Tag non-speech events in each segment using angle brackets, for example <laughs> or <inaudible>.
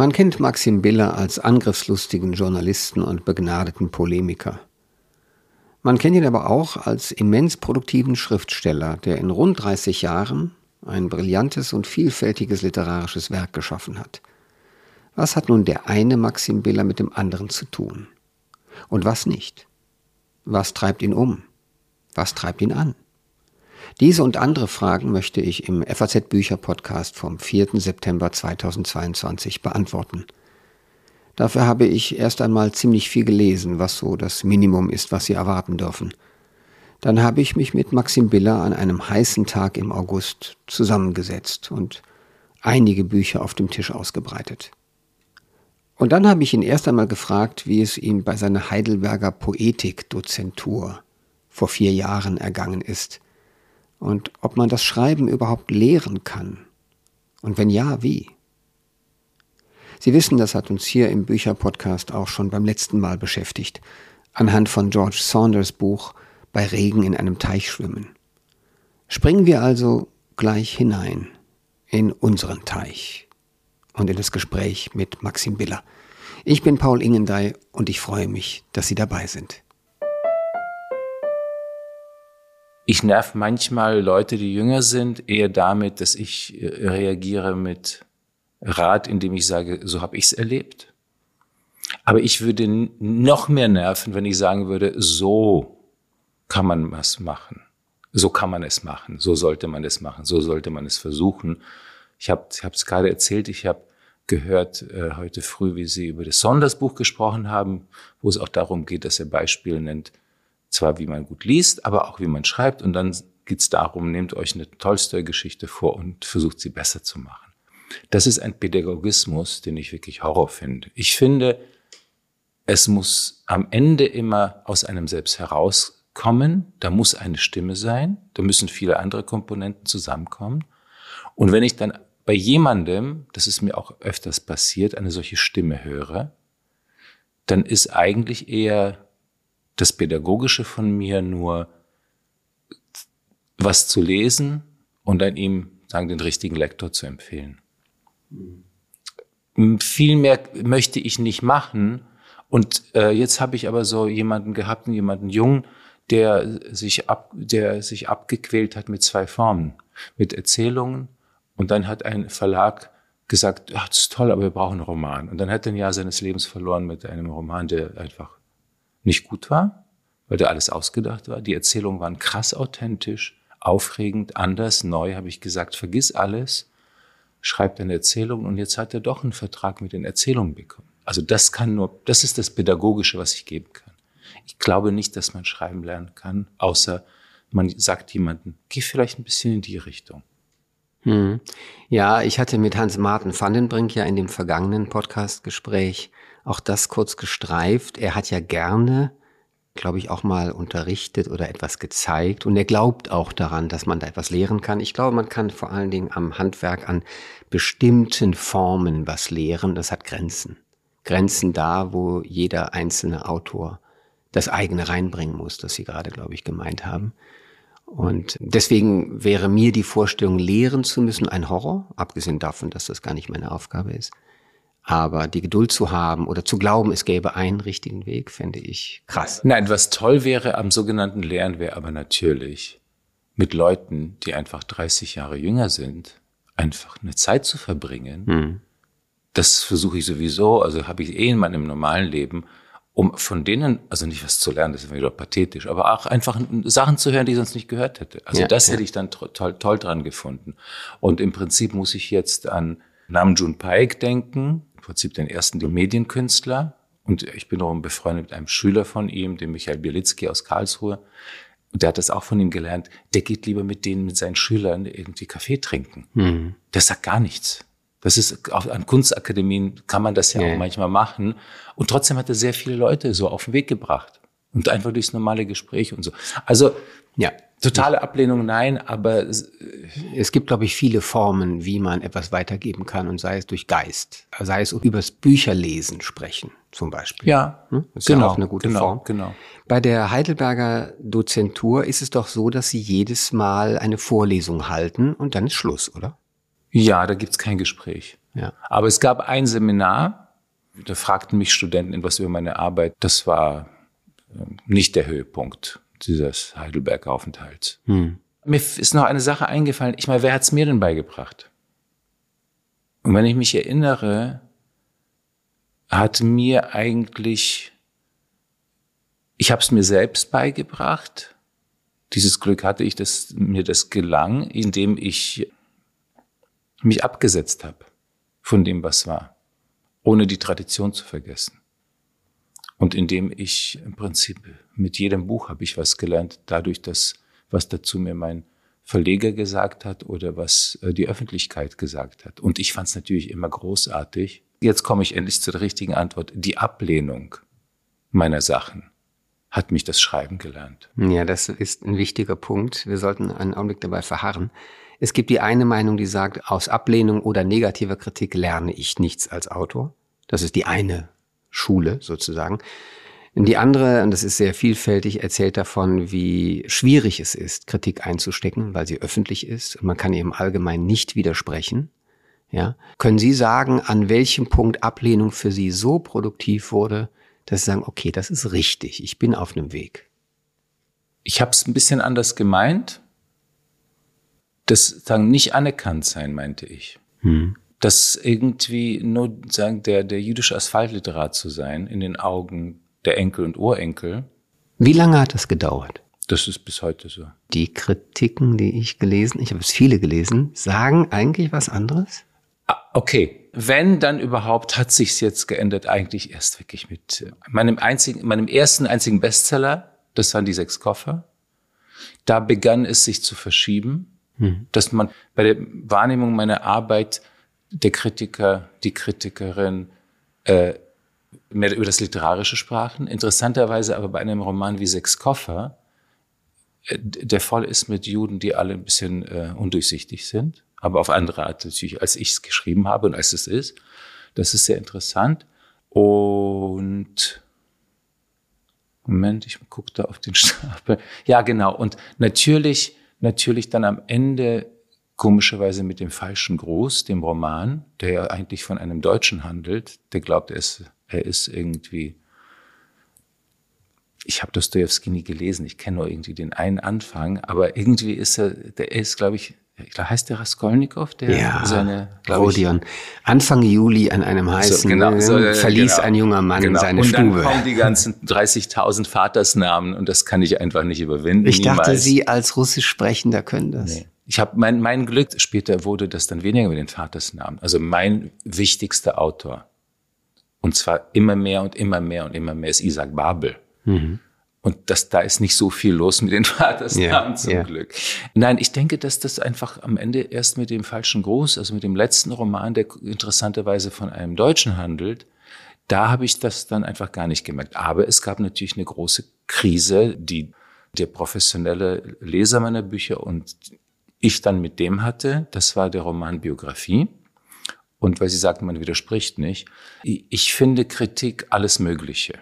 Man kennt Maxim Biller als angriffslustigen Journalisten und begnadeten Polemiker. Man kennt ihn aber auch als immens produktiven Schriftsteller, der in rund 30 Jahren ein brillantes und vielfältiges literarisches Werk geschaffen hat. Was hat nun der eine Maxim Biller mit dem anderen zu tun? Und was nicht? Was treibt ihn um? Was treibt ihn an? Diese und andere Fragen möchte ich im FAZ Bücher Podcast vom 4. September 2022 beantworten. Dafür habe ich erst einmal ziemlich viel gelesen, was so das Minimum ist, was Sie erwarten dürfen. Dann habe ich mich mit Maxim Biller an einem heißen Tag im August zusammengesetzt und einige Bücher auf dem Tisch ausgebreitet. Und dann habe ich ihn erst einmal gefragt, wie es ihm bei seiner Heidelberger Poetikdozentur vor vier Jahren ergangen ist und ob man das Schreiben überhaupt lehren kann und wenn ja, wie. Sie wissen, das hat uns hier im Bücherpodcast auch schon beim letzten Mal beschäftigt, anhand von George Saunders Buch Bei Regen in einem Teich schwimmen. Springen wir also gleich hinein in unseren Teich und in das Gespräch mit Maxim Biller. Ich bin Paul Ingendey und ich freue mich, dass Sie dabei sind. Ich nerv manchmal Leute, die jünger sind, eher damit, dass ich äh, reagiere mit Rat, indem ich sage, so habe ich es erlebt. Aber ich würde noch mehr nerven, wenn ich sagen würde, so kann man was machen. So kann man es machen. So sollte man es machen. So sollte man es versuchen. Ich habe es gerade erzählt, ich habe gehört äh, heute früh, wie Sie über das Sondersbuch gesprochen haben, wo es auch darum geht, dass er Beispiele nennt, zwar wie man gut liest, aber auch wie man schreibt. Und dann geht es darum, nehmt euch eine Tolstoi-Geschichte vor und versucht sie besser zu machen. Das ist ein Pädagogismus, den ich wirklich Horror finde. Ich finde, es muss am Ende immer aus einem selbst herauskommen. Da muss eine Stimme sein. Da müssen viele andere Komponenten zusammenkommen. Und wenn ich dann bei jemandem, das ist mir auch öfters passiert, eine solche Stimme höre, dann ist eigentlich eher das Pädagogische von mir nur was zu lesen und dann ihm sagen, den richtigen Lektor zu empfehlen. Viel mehr möchte ich nicht machen. Und äh, jetzt habe ich aber so jemanden gehabt, jemanden jungen, der sich ab, der sich abgequält hat mit zwei Formen, mit Erzählungen. Und dann hat ein Verlag gesagt, ach, das ist toll, aber wir brauchen einen Roman. Und dann hat er ein Jahr seines Lebens verloren mit einem Roman, der einfach nicht gut war, weil der alles ausgedacht war. Die Erzählungen waren krass authentisch, aufregend, anders, neu, habe ich gesagt, vergiss alles schreibt eine Erzählung und jetzt hat er doch einen Vertrag mit den Erzählungen bekommen. Also das kann nur, das ist das Pädagogische, was ich geben kann. Ich glaube nicht, dass man schreiben lernen kann, außer man sagt jemandem, geh vielleicht ein bisschen in die Richtung. Hm. Ja, ich hatte mit Hans-Martin Vandenbrink ja in dem vergangenen Podcast-Gespräch auch das kurz gestreift. Er hat ja gerne glaube ich, auch mal unterrichtet oder etwas gezeigt. Und er glaubt auch daran, dass man da etwas lehren kann. Ich glaube, man kann vor allen Dingen am Handwerk an bestimmten Formen was lehren. Das hat Grenzen. Grenzen da, wo jeder einzelne Autor das eigene reinbringen muss, das Sie gerade, glaube ich, gemeint haben. Und deswegen wäre mir die Vorstellung, lehren zu müssen, ein Horror, abgesehen davon, dass das gar nicht meine Aufgabe ist. Aber die Geduld zu haben oder zu glauben, es gäbe einen richtigen Weg, fände ich krass. Nein, was toll wäre am sogenannten Lernen, wäre aber natürlich mit Leuten, die einfach 30 Jahre jünger sind, einfach eine Zeit zu verbringen. Hm. Das versuche ich sowieso, also habe ich eh in meinem normalen Leben, um von denen, also nicht was zu lernen, das ist wieder pathetisch, aber auch einfach Sachen zu hören, die ich sonst nicht gehört hätte. Also ja, das ja. hätte ich dann toll, toll dran gefunden. Und im Prinzip muss ich jetzt an Namjoon Paik denken, Prinzip den ersten Medienkünstler. Und ich bin auch befreundet mit einem Schüler von ihm, dem Michael Bielitzki aus Karlsruhe. Und der hat das auch von ihm gelernt. Der geht lieber mit denen, mit seinen Schülern irgendwie Kaffee trinken. Mhm. Der sagt gar nichts. Das ist, auch an Kunstakademien kann man das ja, ja auch manchmal machen. Und trotzdem hat er sehr viele Leute so auf den Weg gebracht. Und einfach durchs normale Gespräch und so. Also, ja, Totale Ablehnung, nein, aber es, es gibt, glaube ich, viele Formen, wie man etwas weitergeben kann und sei es durch Geist, sei es übers Bücherlesen sprechen zum Beispiel. Ja, hm? ist genau, ja auch eine gute genau, Form. Genau. Bei der Heidelberger Dozentur ist es doch so, dass Sie jedes Mal eine Vorlesung halten und dann ist Schluss, oder? Ja, da gibt's kein Gespräch. Ja. Aber es gab ein Seminar, da fragten mich Studenten etwas über meine Arbeit. Das war äh, nicht der Höhepunkt dieses Heidelberg-Aufenthalts. Hm. Mir ist noch eine Sache eingefallen. Ich meine, wer hat's mir denn beigebracht? Und wenn ich mich erinnere, hat mir eigentlich, ich habe es mir selbst beigebracht. Dieses Glück hatte ich, dass mir das gelang, indem ich mich abgesetzt habe von dem, was war, ohne die Tradition zu vergessen. Und indem ich im Prinzip mit jedem Buch habe ich was gelernt, dadurch, dass was dazu mir mein Verleger gesagt hat oder was äh, die Öffentlichkeit gesagt hat. Und ich fand es natürlich immer großartig. Jetzt komme ich endlich zu der richtigen Antwort. Die Ablehnung meiner Sachen hat mich das Schreiben gelernt. Ja, das ist ein wichtiger Punkt. Wir sollten einen Augenblick dabei verharren. Es gibt die eine Meinung, die sagt, aus Ablehnung oder negativer Kritik lerne ich nichts als Autor. Das ist die eine Schule sozusagen. Die andere, und das ist sehr vielfältig, erzählt davon, wie schwierig es ist, Kritik einzustecken, weil sie öffentlich ist und man kann ihr im Allgemeinen nicht widersprechen. Ja. Können Sie sagen, an welchem Punkt Ablehnung für Sie so produktiv wurde, dass Sie sagen, okay, das ist richtig, ich bin auf einem Weg? Ich habe es ein bisschen anders gemeint das sagen nicht anerkannt sein, meinte ich. Hm. Das irgendwie nur sagen, der, der jüdische Asphaltliterat zu sein in den Augen der Enkel und Urenkel. Wie lange hat das gedauert? Das ist bis heute so. Die Kritiken, die ich gelesen, ich habe es viele gelesen, sagen eigentlich was anderes? Ah, okay. Wenn dann überhaupt, hat sich's jetzt geändert, eigentlich erst wirklich mit äh, meinem einzigen, meinem ersten einzigen Bestseller, das waren die sechs Koffer. Da begann es sich zu verschieben. Mhm. Dass man bei der Wahrnehmung meiner Arbeit der Kritiker, die Kritikerin äh, mehr über das Literarische sprachen. Interessanterweise aber bei einem Roman wie Sechs Koffer, äh, der voll ist mit Juden, die alle ein bisschen äh, undurchsichtig sind, aber auf andere Art natürlich, als ich es geschrieben habe und als es ist. Das ist sehr interessant. Und Moment, ich gucke da auf den <laughs> Stapel. Ja, genau. Und natürlich natürlich dann am Ende komischerweise mit dem falschen Gruß, dem Roman, der ja eigentlich von einem Deutschen handelt, der glaubt, er ist, er ist irgendwie, ich habe Dostoevsky nie gelesen, ich kenne nur irgendwie den einen Anfang, aber irgendwie ist er, der ist, glaube ich, ich heißt der Raskolnikow, der ja, seine Rodion. Anfang Juli an einem heißen so, genau, so, äh, verließ genau, ein junger Mann genau. seine Stube. Und dann kommen die ganzen <laughs> 30.000 Vatersnamen und das kann ich einfach nicht überwinden. Ich niemals. dachte, Sie als Russisch Sprechender können das. Nee. Ich habe mein, mein Glück, später wurde das dann weniger mit den Vatersnamen. Also mein wichtigster Autor. Und zwar immer mehr und immer mehr und immer mehr ist Isaac Babel. Mhm. Und das, da ist nicht so viel los mit den <laughs> Vatersnamen yeah, zum yeah. Glück. Nein, ich denke, dass das einfach am Ende erst mit dem falschen Gruß, also mit dem letzten Roman, der interessanterweise von einem Deutschen handelt, da habe ich das dann einfach gar nicht gemerkt. Aber es gab natürlich eine große Krise, die der professionelle Leser meiner Bücher und ich dann mit dem hatte. Das war der Roman Biografie. Und weil Sie sagten, man widerspricht nicht. Ich finde Kritik alles Mögliche.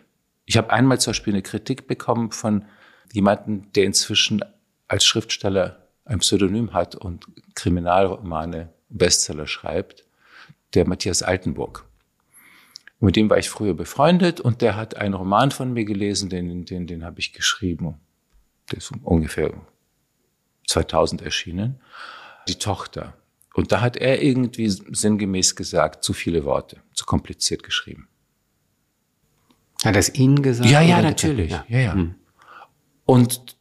Ich habe einmal zum Beispiel eine Kritik bekommen von jemandem, der inzwischen als Schriftsteller ein Pseudonym hat und Kriminalromane, Bestseller schreibt, der Matthias Altenburg. Mit dem war ich früher befreundet und der hat einen Roman von mir gelesen, den, den, den habe ich geschrieben. Der ist ungefähr 2000 erschienen. Die Tochter. Und da hat er irgendwie sinngemäß gesagt, zu viele Worte, zu kompliziert geschrieben. Hat er es Ihnen gesagt? Ja, ja, natürlich. Ja, ja. ja. Hm. Und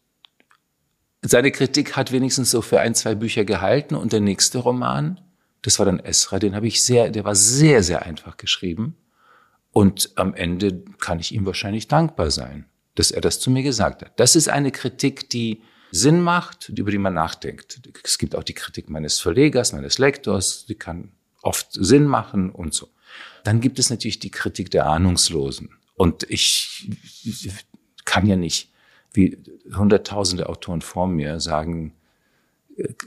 seine Kritik hat wenigstens so für ein, zwei Bücher gehalten. Und der nächste Roman, das war dann Esra, den habe ich sehr, der war sehr, sehr einfach geschrieben. Und am Ende kann ich ihm wahrscheinlich dankbar sein, dass er das zu mir gesagt hat. Das ist eine Kritik, die Sinn macht über die man nachdenkt. Es gibt auch die Kritik meines Verlegers, meines Lektors, die kann oft Sinn machen und so. Dann gibt es natürlich die Kritik der Ahnungslosen. Und ich kann ja nicht, wie hunderttausende Autoren vor mir sagen,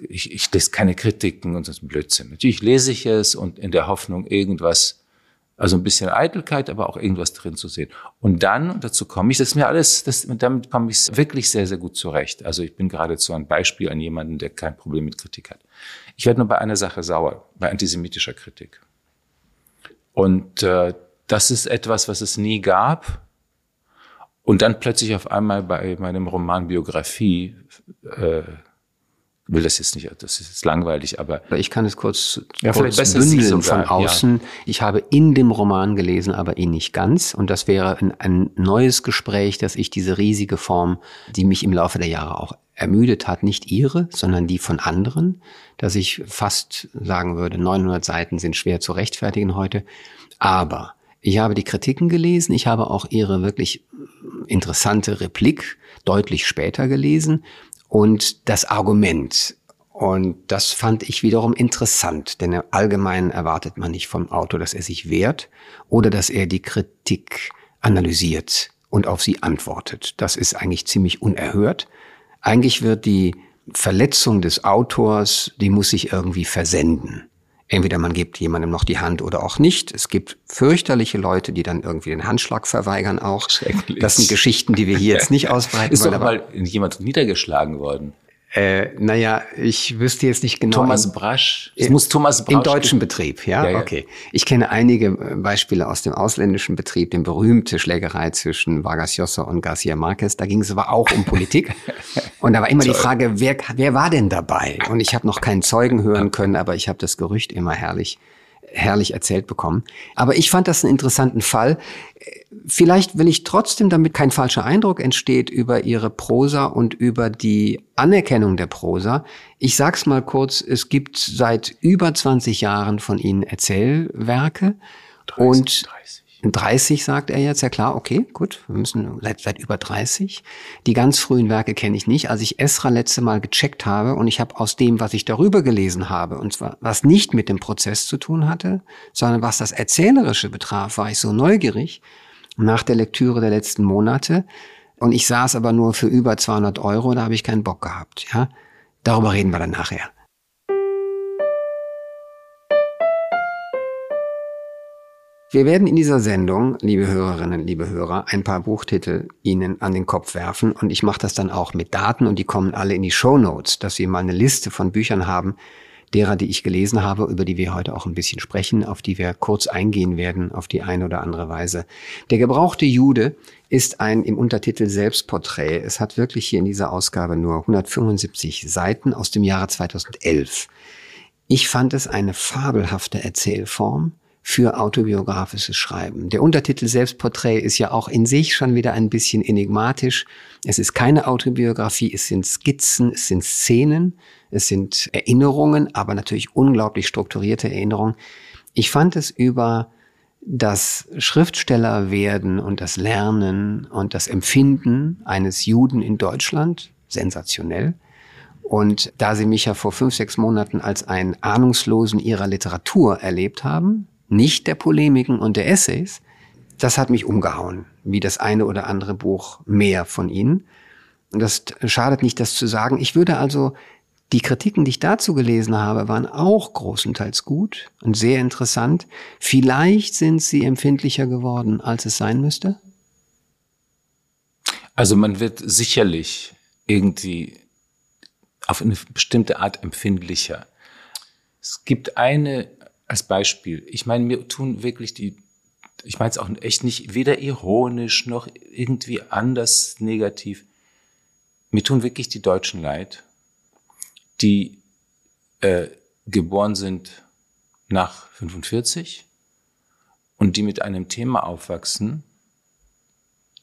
ich, ich lese keine Kritiken und das ist Blödsinn. Natürlich lese ich es und in der Hoffnung, irgendwas, also ein bisschen Eitelkeit, aber auch irgendwas drin zu sehen. Und dann, dazu komme ich, das ist mir alles, das, damit komme ich wirklich sehr, sehr gut zurecht. Also ich bin geradezu ein Beispiel an jemanden, der kein Problem mit Kritik hat. Ich werde nur bei einer Sache sauer, bei antisemitischer Kritik. Und äh, das ist etwas, was es nie gab. Und dann plötzlich auf einmal bei meinem Roman Biografie äh, will das jetzt nicht, das ist jetzt langweilig, aber. Ich kann es kurz, ja, kurz bündeln von außen. Ja. Ich habe in dem Roman gelesen, aber ihn nicht ganz. Und das wäre ein, ein neues Gespräch, dass ich diese riesige Form, die mich im Laufe der Jahre auch ermüdet hat, nicht ihre, sondern die von anderen, dass ich fast sagen würde, 900 Seiten sind schwer zu rechtfertigen heute. Aber ich habe die Kritiken gelesen, ich habe auch ihre wirklich interessante Replik deutlich später gelesen und das Argument. Und das fand ich wiederum interessant, denn allgemein erwartet man nicht vom Autor, dass er sich wehrt oder dass er die Kritik analysiert und auf sie antwortet. Das ist eigentlich ziemlich unerhört. Eigentlich wird die Verletzung des Autors, die muss sich irgendwie versenden. Entweder man gibt jemandem noch die Hand oder auch nicht. Es gibt fürchterliche Leute, die dann irgendwie den Handschlag verweigern auch. Das sind Geschichten, die wir hier jetzt nicht <laughs> ausbreiten Ist doch mal jemand niedergeschlagen worden. Äh, naja, ich wüsste jetzt nicht genau. Thomas Brasch. Es muss Thomas Brasch. Im deutschen Betrieb, ja? ja, ja? Okay. Ich kenne einige äh, Beispiele aus dem ausländischen Betrieb, den berühmte Schlägerei zwischen Vargas Llosa und Garcia Marquez. Da ging es aber auch um Politik. <laughs> und da war immer die Frage, wer, wer war denn dabei? Und ich habe noch keinen Zeugen hören können, aber ich habe das Gerücht immer herrlich herrlich erzählt bekommen. Aber ich fand das einen interessanten Fall. Vielleicht will ich trotzdem, damit kein falscher Eindruck entsteht über ihre Prosa und über die Anerkennung der Prosa. Ich sag's mal kurz, es gibt seit über 20 Jahren von ihnen Erzählwerke 30, und 30. 30 sagt er jetzt, ja klar, okay, gut, wir müssen seit, seit über 30. Die ganz frühen Werke kenne ich nicht. Als ich Esra letzte Mal gecheckt habe und ich habe aus dem, was ich darüber gelesen habe, und zwar was nicht mit dem Prozess zu tun hatte, sondern was das Erzählerische betraf, war ich so neugierig nach der Lektüre der letzten Monate. Und ich saß aber nur für über 200 Euro, da habe ich keinen Bock gehabt. Ja, darüber reden wir dann nachher. Wir werden in dieser Sendung, liebe Hörerinnen, liebe Hörer, ein paar Buchtitel Ihnen an den Kopf werfen und ich mache das dann auch mit Daten und die kommen alle in die Show Notes, dass Sie mal eine Liste von Büchern haben, derer, die ich gelesen habe, über die wir heute auch ein bisschen sprechen, auf die wir kurz eingehen werden, auf die eine oder andere Weise. Der gebrauchte Jude ist ein im Untertitel Selbstporträt. Es hat wirklich hier in dieser Ausgabe nur 175 Seiten aus dem Jahre 2011. Ich fand es eine fabelhafte Erzählform für autobiografisches Schreiben. Der Untertitel Selbstporträt ist ja auch in sich schon wieder ein bisschen enigmatisch. Es ist keine Autobiografie, es sind Skizzen, es sind Szenen, es sind Erinnerungen, aber natürlich unglaublich strukturierte Erinnerungen. Ich fand es über das Schriftstellerwerden und das Lernen und das Empfinden eines Juden in Deutschland sensationell. Und da Sie mich ja vor fünf, sechs Monaten als einen Ahnungslosen Ihrer Literatur erlebt haben, nicht der Polemiken und der Essays. Das hat mich umgehauen, wie das eine oder andere Buch mehr von ihnen. Und das schadet nicht, das zu sagen. Ich würde also die Kritiken, die ich dazu gelesen habe, waren auch großenteils gut und sehr interessant. Vielleicht sind sie empfindlicher geworden, als es sein müsste. Also man wird sicherlich irgendwie auf eine bestimmte Art empfindlicher. Es gibt eine als Beispiel. Ich meine, mir tun wirklich die, ich meine es auch echt nicht, weder ironisch noch irgendwie anders negativ. Mir tun wirklich die Deutschen leid, die äh, geboren sind nach 45 und die mit einem Thema aufwachsen,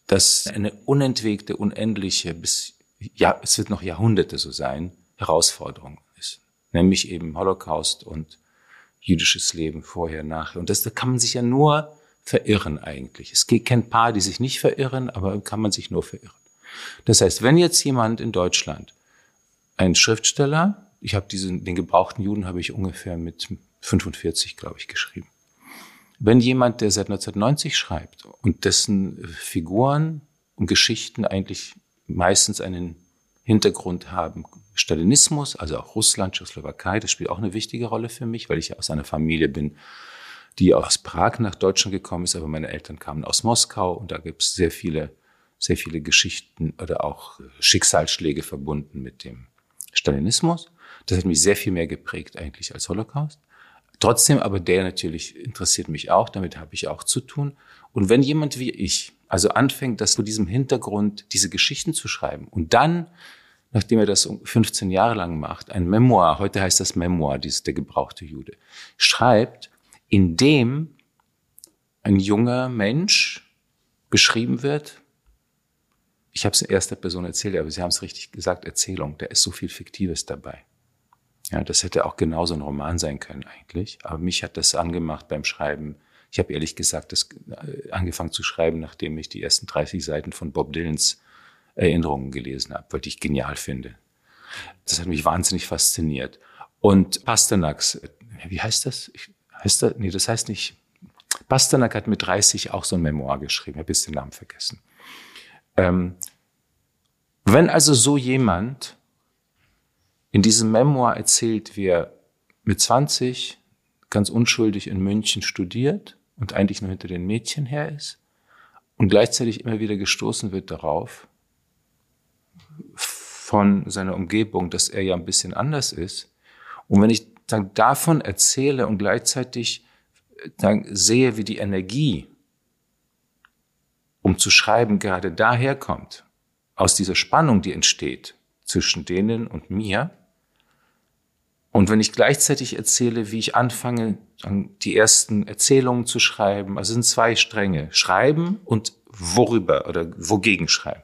das eine unentwegte, unendliche, bis ja, es wird noch Jahrhunderte so sein, Herausforderung ist. Nämlich eben Holocaust und jüdisches Leben vorher, nachher. Und das, da kann man sich ja nur verirren eigentlich. Es kennt Paar, die sich nicht verirren, aber kann man sich nur verirren. Das heißt, wenn jetzt jemand in Deutschland, ein Schriftsteller, ich habe diesen, den gebrauchten Juden habe ich ungefähr mit 45, glaube ich, geschrieben. Wenn jemand, der seit 1990 schreibt und dessen Figuren und Geschichten eigentlich meistens einen Hintergrund haben, Stalinismus, also auch Russland, Tschechoslowakei, das spielt auch eine wichtige Rolle für mich, weil ich aus einer Familie bin, die aus Prag nach Deutschland gekommen ist, aber meine Eltern kamen aus Moskau und da gibt es sehr viele, sehr viele Geschichten oder auch Schicksalsschläge verbunden mit dem Stalinismus. Das hat mich sehr viel mehr geprägt eigentlich als Holocaust. Trotzdem aber der natürlich interessiert mich auch, damit habe ich auch zu tun. Und wenn jemand wie ich also anfängt, das vor diesem Hintergrund diese Geschichten zu schreiben und dann, nachdem er das 15 Jahre lang macht, ein Memoir, heute heißt das Memoir, dieses der gebrauchte Jude, schreibt, in dem ein junger Mensch beschrieben wird. Ich habe es in erster Person erzählt, aber Sie haben es richtig gesagt, Erzählung, da ist so viel Fiktives dabei. Ja, das hätte auch genauso ein Roman sein können eigentlich. Aber mich hat das angemacht beim Schreiben. Ich habe ehrlich gesagt das äh, angefangen zu schreiben, nachdem ich die ersten 30 Seiten von Bob Dylans Erinnerungen gelesen habe, weil ich genial finde. Das hat mich wahnsinnig fasziniert. Und Pasternaks, äh, wie heißt das? Heißt das? Nee, das heißt nicht. Pasternak hat mit 30 auch so ein Memoir geschrieben. Ich habe jetzt den Namen vergessen. Ähm, wenn also so jemand in diesem Memoir erzählt, wie er mit 20 ganz unschuldig in München studiert und eigentlich nur hinter den Mädchen her ist und gleichzeitig immer wieder gestoßen wird darauf von seiner Umgebung, dass er ja ein bisschen anders ist. Und wenn ich dann davon erzähle und gleichzeitig dann sehe, wie die Energie, um zu schreiben, gerade daherkommt, aus dieser Spannung, die entsteht zwischen denen und mir, und wenn ich gleichzeitig erzähle, wie ich anfange, die ersten Erzählungen zu schreiben, also sind zwei Stränge, schreiben und worüber oder wogegen schreiben.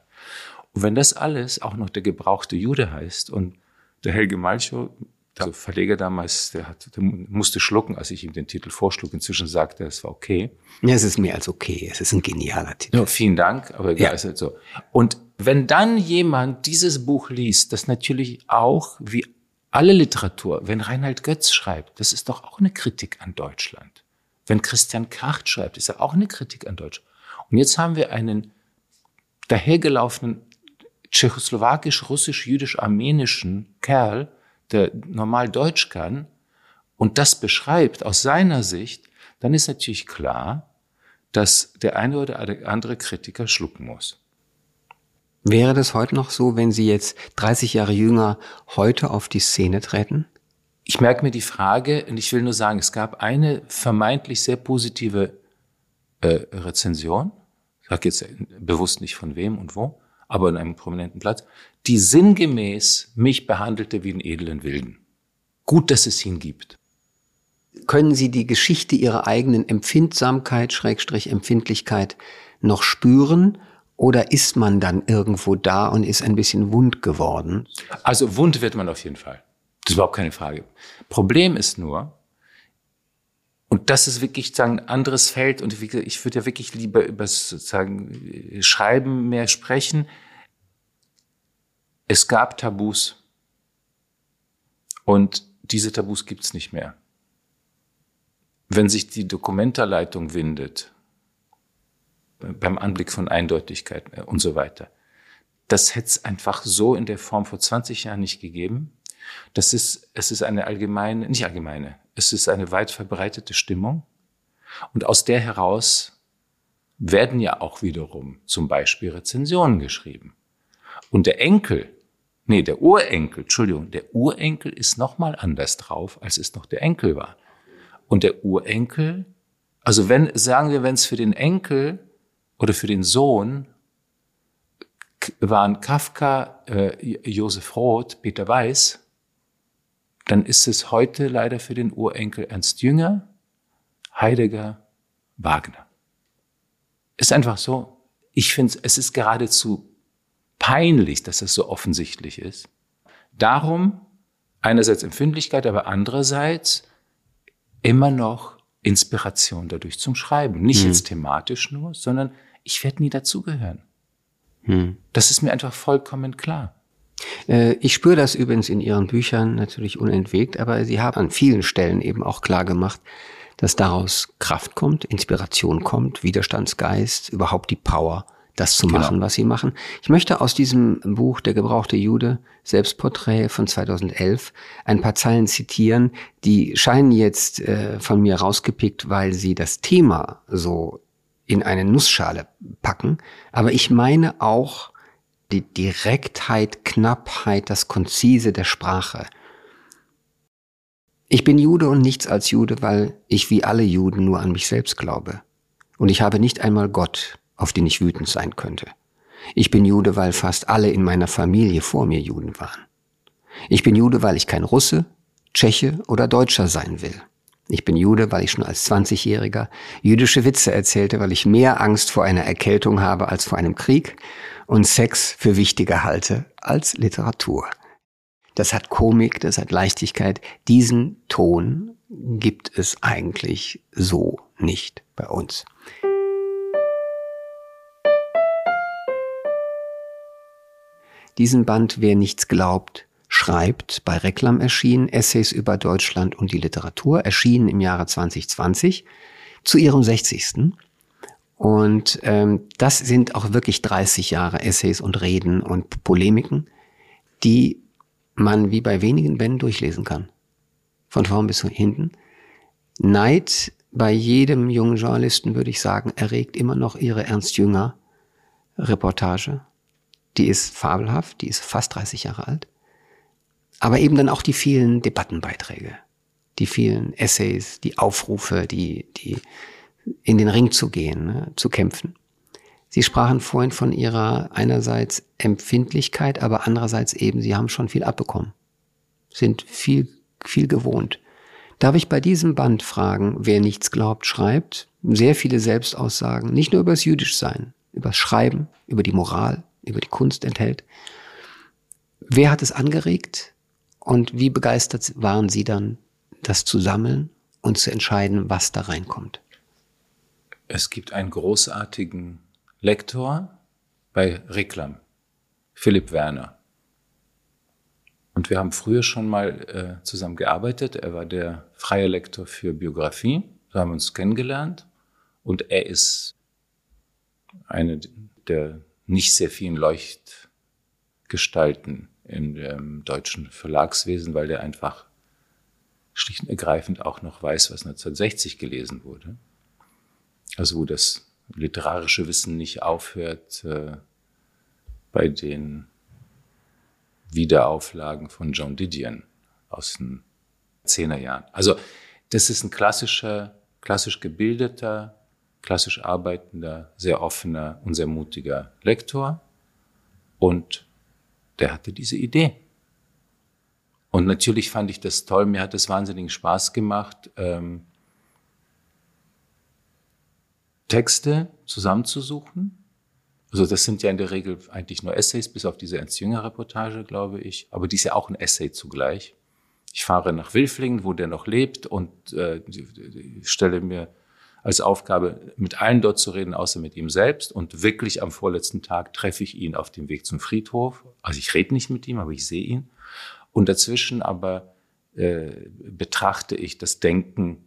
Und wenn das alles auch noch der gebrauchte Jude heißt und der Helge Malchow, der Verleger damals, der, hat, der musste schlucken, als ich ihm den Titel vorschlug. Inzwischen sagte er, es war okay. Ja, es ist mehr als okay. Es ist ein genialer Titel. Ja, vielen Dank, aber egal, ja. ist halt so. Und wenn dann jemand dieses Buch liest, das natürlich auch wie alle Literatur, wenn Reinhard Götz schreibt, das ist doch auch eine Kritik an Deutschland. Wenn Christian Kracht schreibt, ist er auch eine Kritik an Deutschland. Und jetzt haben wir einen dahergelaufenen tschechoslowakisch, russisch, jüdisch, armenischen Kerl, der normal Deutsch kann und das beschreibt aus seiner Sicht, dann ist natürlich klar, dass der eine oder andere Kritiker schlucken muss. Wäre das heute noch so, wenn Sie jetzt 30 Jahre jünger heute auf die Szene treten? Ich merke mir die Frage und ich will nur sagen, es gab eine vermeintlich sehr positive äh, Rezension, ich sage jetzt bewusst nicht von wem und wo, aber in einem prominenten Platz, die sinngemäß mich behandelte wie einen edlen Wilden. Gut, dass es ihn gibt. Können Sie die Geschichte Ihrer eigenen Empfindsamkeit, Schrägstrich Empfindlichkeit noch spüren? Oder ist man dann irgendwo da und ist ein bisschen wund geworden? Also wund wird man auf jeden Fall. Das ist überhaupt keine Frage. Problem ist nur, und das ist wirklich sagen, ein anderes Feld, und ich würde ja wirklich lieber über sozusagen Schreiben mehr sprechen. Es gab Tabus. Und diese Tabus gibt's nicht mehr. Wenn sich die Dokumentarleitung windet, beim Anblick von Eindeutigkeit äh, und so weiter. Das hätte es einfach so in der Form vor 20 Jahren nicht gegeben. Das ist, es ist eine allgemeine, nicht allgemeine, es ist eine weit verbreitete Stimmung. Und aus der heraus werden ja auch wiederum zum Beispiel Rezensionen geschrieben. Und der Enkel, nee, der Urenkel, Entschuldigung, der Urenkel ist nochmal anders drauf, als es noch der Enkel war. Und der Urenkel, also wenn, sagen wir, wenn es für den Enkel oder für den Sohn waren Kafka, äh, Josef Roth, Peter Weiß, dann ist es heute leider für den Urenkel Ernst Jünger, Heidegger, Wagner. Ist einfach so. Ich finde, es ist geradezu peinlich, dass es so offensichtlich ist. Darum einerseits Empfindlichkeit, aber andererseits immer noch Inspiration dadurch zum Schreiben. Nicht hm. jetzt thematisch nur, sondern ich werde nie dazugehören. Hm. Das ist mir einfach vollkommen klar. Äh, ich spüre das übrigens in Ihren Büchern natürlich unentwegt, aber Sie haben an vielen Stellen eben auch klar gemacht, dass daraus Kraft kommt, Inspiration kommt, Widerstandsgeist, überhaupt die Power, das zu genau. machen, was Sie machen. Ich möchte aus diesem Buch Der gebrauchte Jude, Selbstporträt von 2011, ein paar Zeilen zitieren, die scheinen jetzt äh, von mir rausgepickt, weil sie das Thema so in eine Nussschale packen. Aber ich meine auch die Direktheit, Knappheit, das Konzise der Sprache. Ich bin Jude und nichts als Jude, weil ich wie alle Juden nur an mich selbst glaube. Und ich habe nicht einmal Gott, auf den ich wütend sein könnte. Ich bin Jude, weil fast alle in meiner Familie vor mir Juden waren. Ich bin Jude, weil ich kein Russe, Tscheche oder Deutscher sein will. Ich bin Jude, weil ich schon als 20-Jähriger jüdische Witze erzählte, weil ich mehr Angst vor einer Erkältung habe als vor einem Krieg und Sex für wichtiger halte als Literatur. Das hat Komik, das hat Leichtigkeit. Diesen Ton gibt es eigentlich so nicht bei uns. Diesen Band Wer nichts glaubt, schreibt, bei Reklam erschienen, Essays über Deutschland und die Literatur, erschienen im Jahre 2020 zu ihrem 60. Und ähm, das sind auch wirklich 30 Jahre Essays und Reden und Polemiken, die man wie bei wenigen Bänden durchlesen kann. Von vorn bis hinten. Neid bei jedem jungen Journalisten, würde ich sagen, erregt immer noch ihre Ernst Jünger Reportage. Die ist fabelhaft, die ist fast 30 Jahre alt. Aber eben dann auch die vielen Debattenbeiträge, die vielen Essays, die Aufrufe, die, die in den Ring zu gehen, ne, zu kämpfen. Sie sprachen vorhin von ihrer einerseits Empfindlichkeit, aber andererseits eben, sie haben schon viel abbekommen, sind viel, viel gewohnt. Darf ich bei diesem Band fragen, wer nichts glaubt, schreibt, sehr viele Selbstaussagen, nicht nur über das Jüdischsein, über das Schreiben, über die Moral, über die Kunst enthält. Wer hat es angeregt und wie begeistert waren Sie dann, das zu sammeln und zu entscheiden, was da reinkommt? Es gibt einen großartigen Lektor bei Reklam, Philipp Werner. Und wir haben früher schon mal äh, zusammen gearbeitet. Er war der freie Lektor für Biografie. Da haben wir uns kennengelernt. Und er ist eine der nicht sehr vielen Leuchtgestalten im deutschen Verlagswesen, weil der einfach schlicht und ergreifend auch noch weiß, was 1960 gelesen wurde. Also wo das literarische Wissen nicht aufhört äh, bei den Wiederauflagen von John Didion aus den Zehnerjahren. Also das ist ein klassischer, klassisch gebildeter, klassisch arbeitender, sehr offener und sehr mutiger Lektor. Und der hatte diese Idee. Und natürlich fand ich das toll, mir hat es wahnsinnigen Spaß gemacht, ähm, Texte zusammenzusuchen. Also das sind ja in der Regel eigentlich nur Essays, bis auf diese Ernst Jünger Reportage, glaube ich. Aber die ist ja auch ein Essay zugleich. Ich fahre nach Wilflingen, wo der noch lebt und äh, stelle mir als Aufgabe, mit allen dort zu reden, außer mit ihm selbst. Und wirklich am vorletzten Tag treffe ich ihn auf dem Weg zum Friedhof. Also ich rede nicht mit ihm, aber ich sehe ihn. Und dazwischen aber äh, betrachte ich das Denken,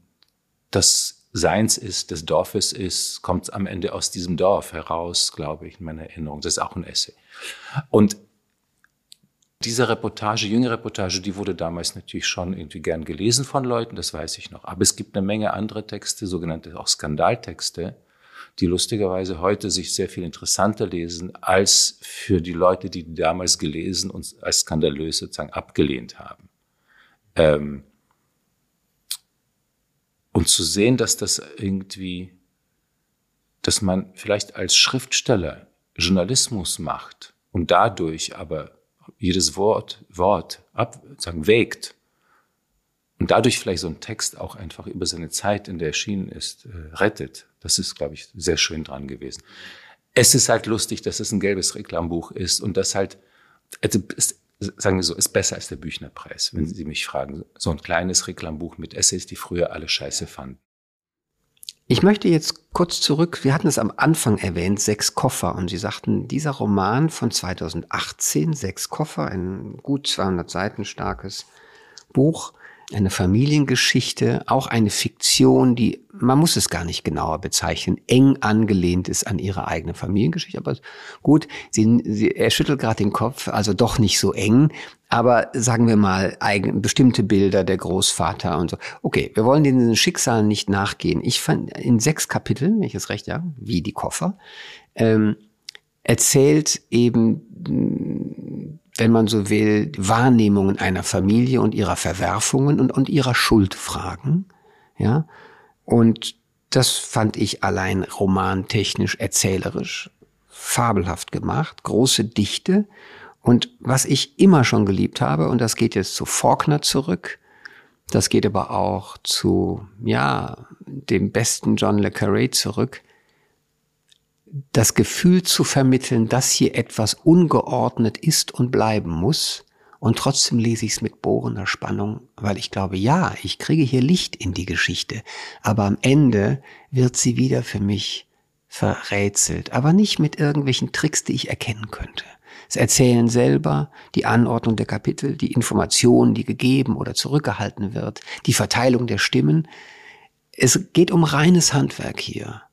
das Seins ist, des Dorfes ist, kommt am Ende aus diesem Dorf heraus, glaube ich, in meiner Erinnerung. Das ist auch ein Essay. Und diese Reportage, jüngere Reportage, die wurde damals natürlich schon irgendwie gern gelesen von Leuten, das weiß ich noch. Aber es gibt eine Menge andere Texte, sogenannte auch Skandaltexte, die lustigerweise heute sich sehr viel interessanter lesen als für die Leute, die, die damals gelesen und als skandalös sozusagen abgelehnt haben. Ähm, und zu sehen, dass das irgendwie, dass man vielleicht als Schriftsteller Journalismus macht und dadurch aber jedes Wort, Wort ab, sagen, wägt und dadurch vielleicht so ein Text auch einfach über seine Zeit, in der erschienen ist, äh, rettet. Das ist, glaube ich, sehr schön dran gewesen. Es ist halt lustig, dass es ein gelbes Reklambuch ist und das halt, also es, sagen wir so, ist besser als der Büchnerpreis, wenn Sie mich fragen. So ein kleines Reklambuch mit Essays, die früher alle scheiße fanden. Ich möchte jetzt kurz zurück, wir hatten es am Anfang erwähnt, Sechs Koffer. Und Sie sagten, dieser Roman von 2018, Sechs Koffer, ein gut 200 Seiten starkes Buch, eine Familiengeschichte, auch eine Fiktion, die, man muss es gar nicht genauer bezeichnen, eng angelehnt ist an ihre eigene Familiengeschichte. Aber gut, sie, sie, er schüttelt gerade den Kopf, also doch nicht so eng, aber sagen wir mal, eigen, bestimmte Bilder der Großvater und so. Okay, wir wollen diesen Schicksalen nicht nachgehen. Ich fand in sechs Kapiteln, wenn ich es recht ja, wie die Koffer, ähm, erzählt eben wenn man so will, Wahrnehmungen einer Familie und ihrer Verwerfungen und, und ihrer Schuldfragen. Ja. Und das fand ich allein romantechnisch, erzählerisch fabelhaft gemacht, große Dichte. Und was ich immer schon geliebt habe, und das geht jetzt zu Faulkner zurück, das geht aber auch zu, ja, dem besten John le Carré zurück, das Gefühl zu vermitteln, dass hier etwas ungeordnet ist und bleiben muss. Und trotzdem lese ich es mit bohrender Spannung, weil ich glaube, ja, ich kriege hier Licht in die Geschichte. Aber am Ende wird sie wieder für mich verrätselt. Aber nicht mit irgendwelchen Tricks, die ich erkennen könnte. Das Erzählen selber, die Anordnung der Kapitel, die Information, die gegeben oder zurückgehalten wird, die Verteilung der Stimmen. Es geht um reines Handwerk hier.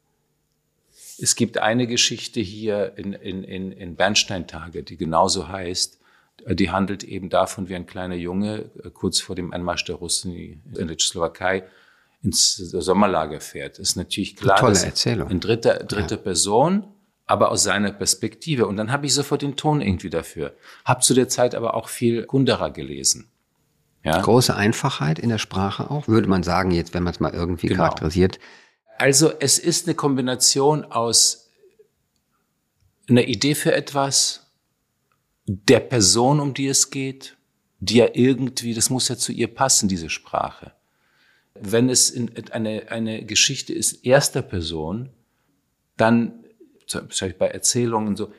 Es gibt eine Geschichte hier in, in, in, in Bernsteintage, die genauso heißt. Die handelt eben davon, wie ein kleiner Junge äh, kurz vor dem Anmarsch der Russen in der Slowakei ins Sommerlager fährt. Das ist natürlich klar, Eine tolle Erzählung. in dritter, dritter ja. Person, aber aus seiner Perspektive. Und dann habe ich sofort den Ton irgendwie dafür. Hab zu der Zeit aber auch viel Gundera gelesen. Ja? Große Einfachheit in der Sprache auch, würde man sagen, jetzt, wenn man es mal irgendwie genau. charakterisiert. Also es ist eine Kombination aus einer Idee für etwas, der Person, um die es geht, die ja irgendwie, das muss ja zu ihr passen, diese Sprache. Wenn es in eine, eine Geschichte ist erster Person, dann, Beispiel bei Erzählungen so,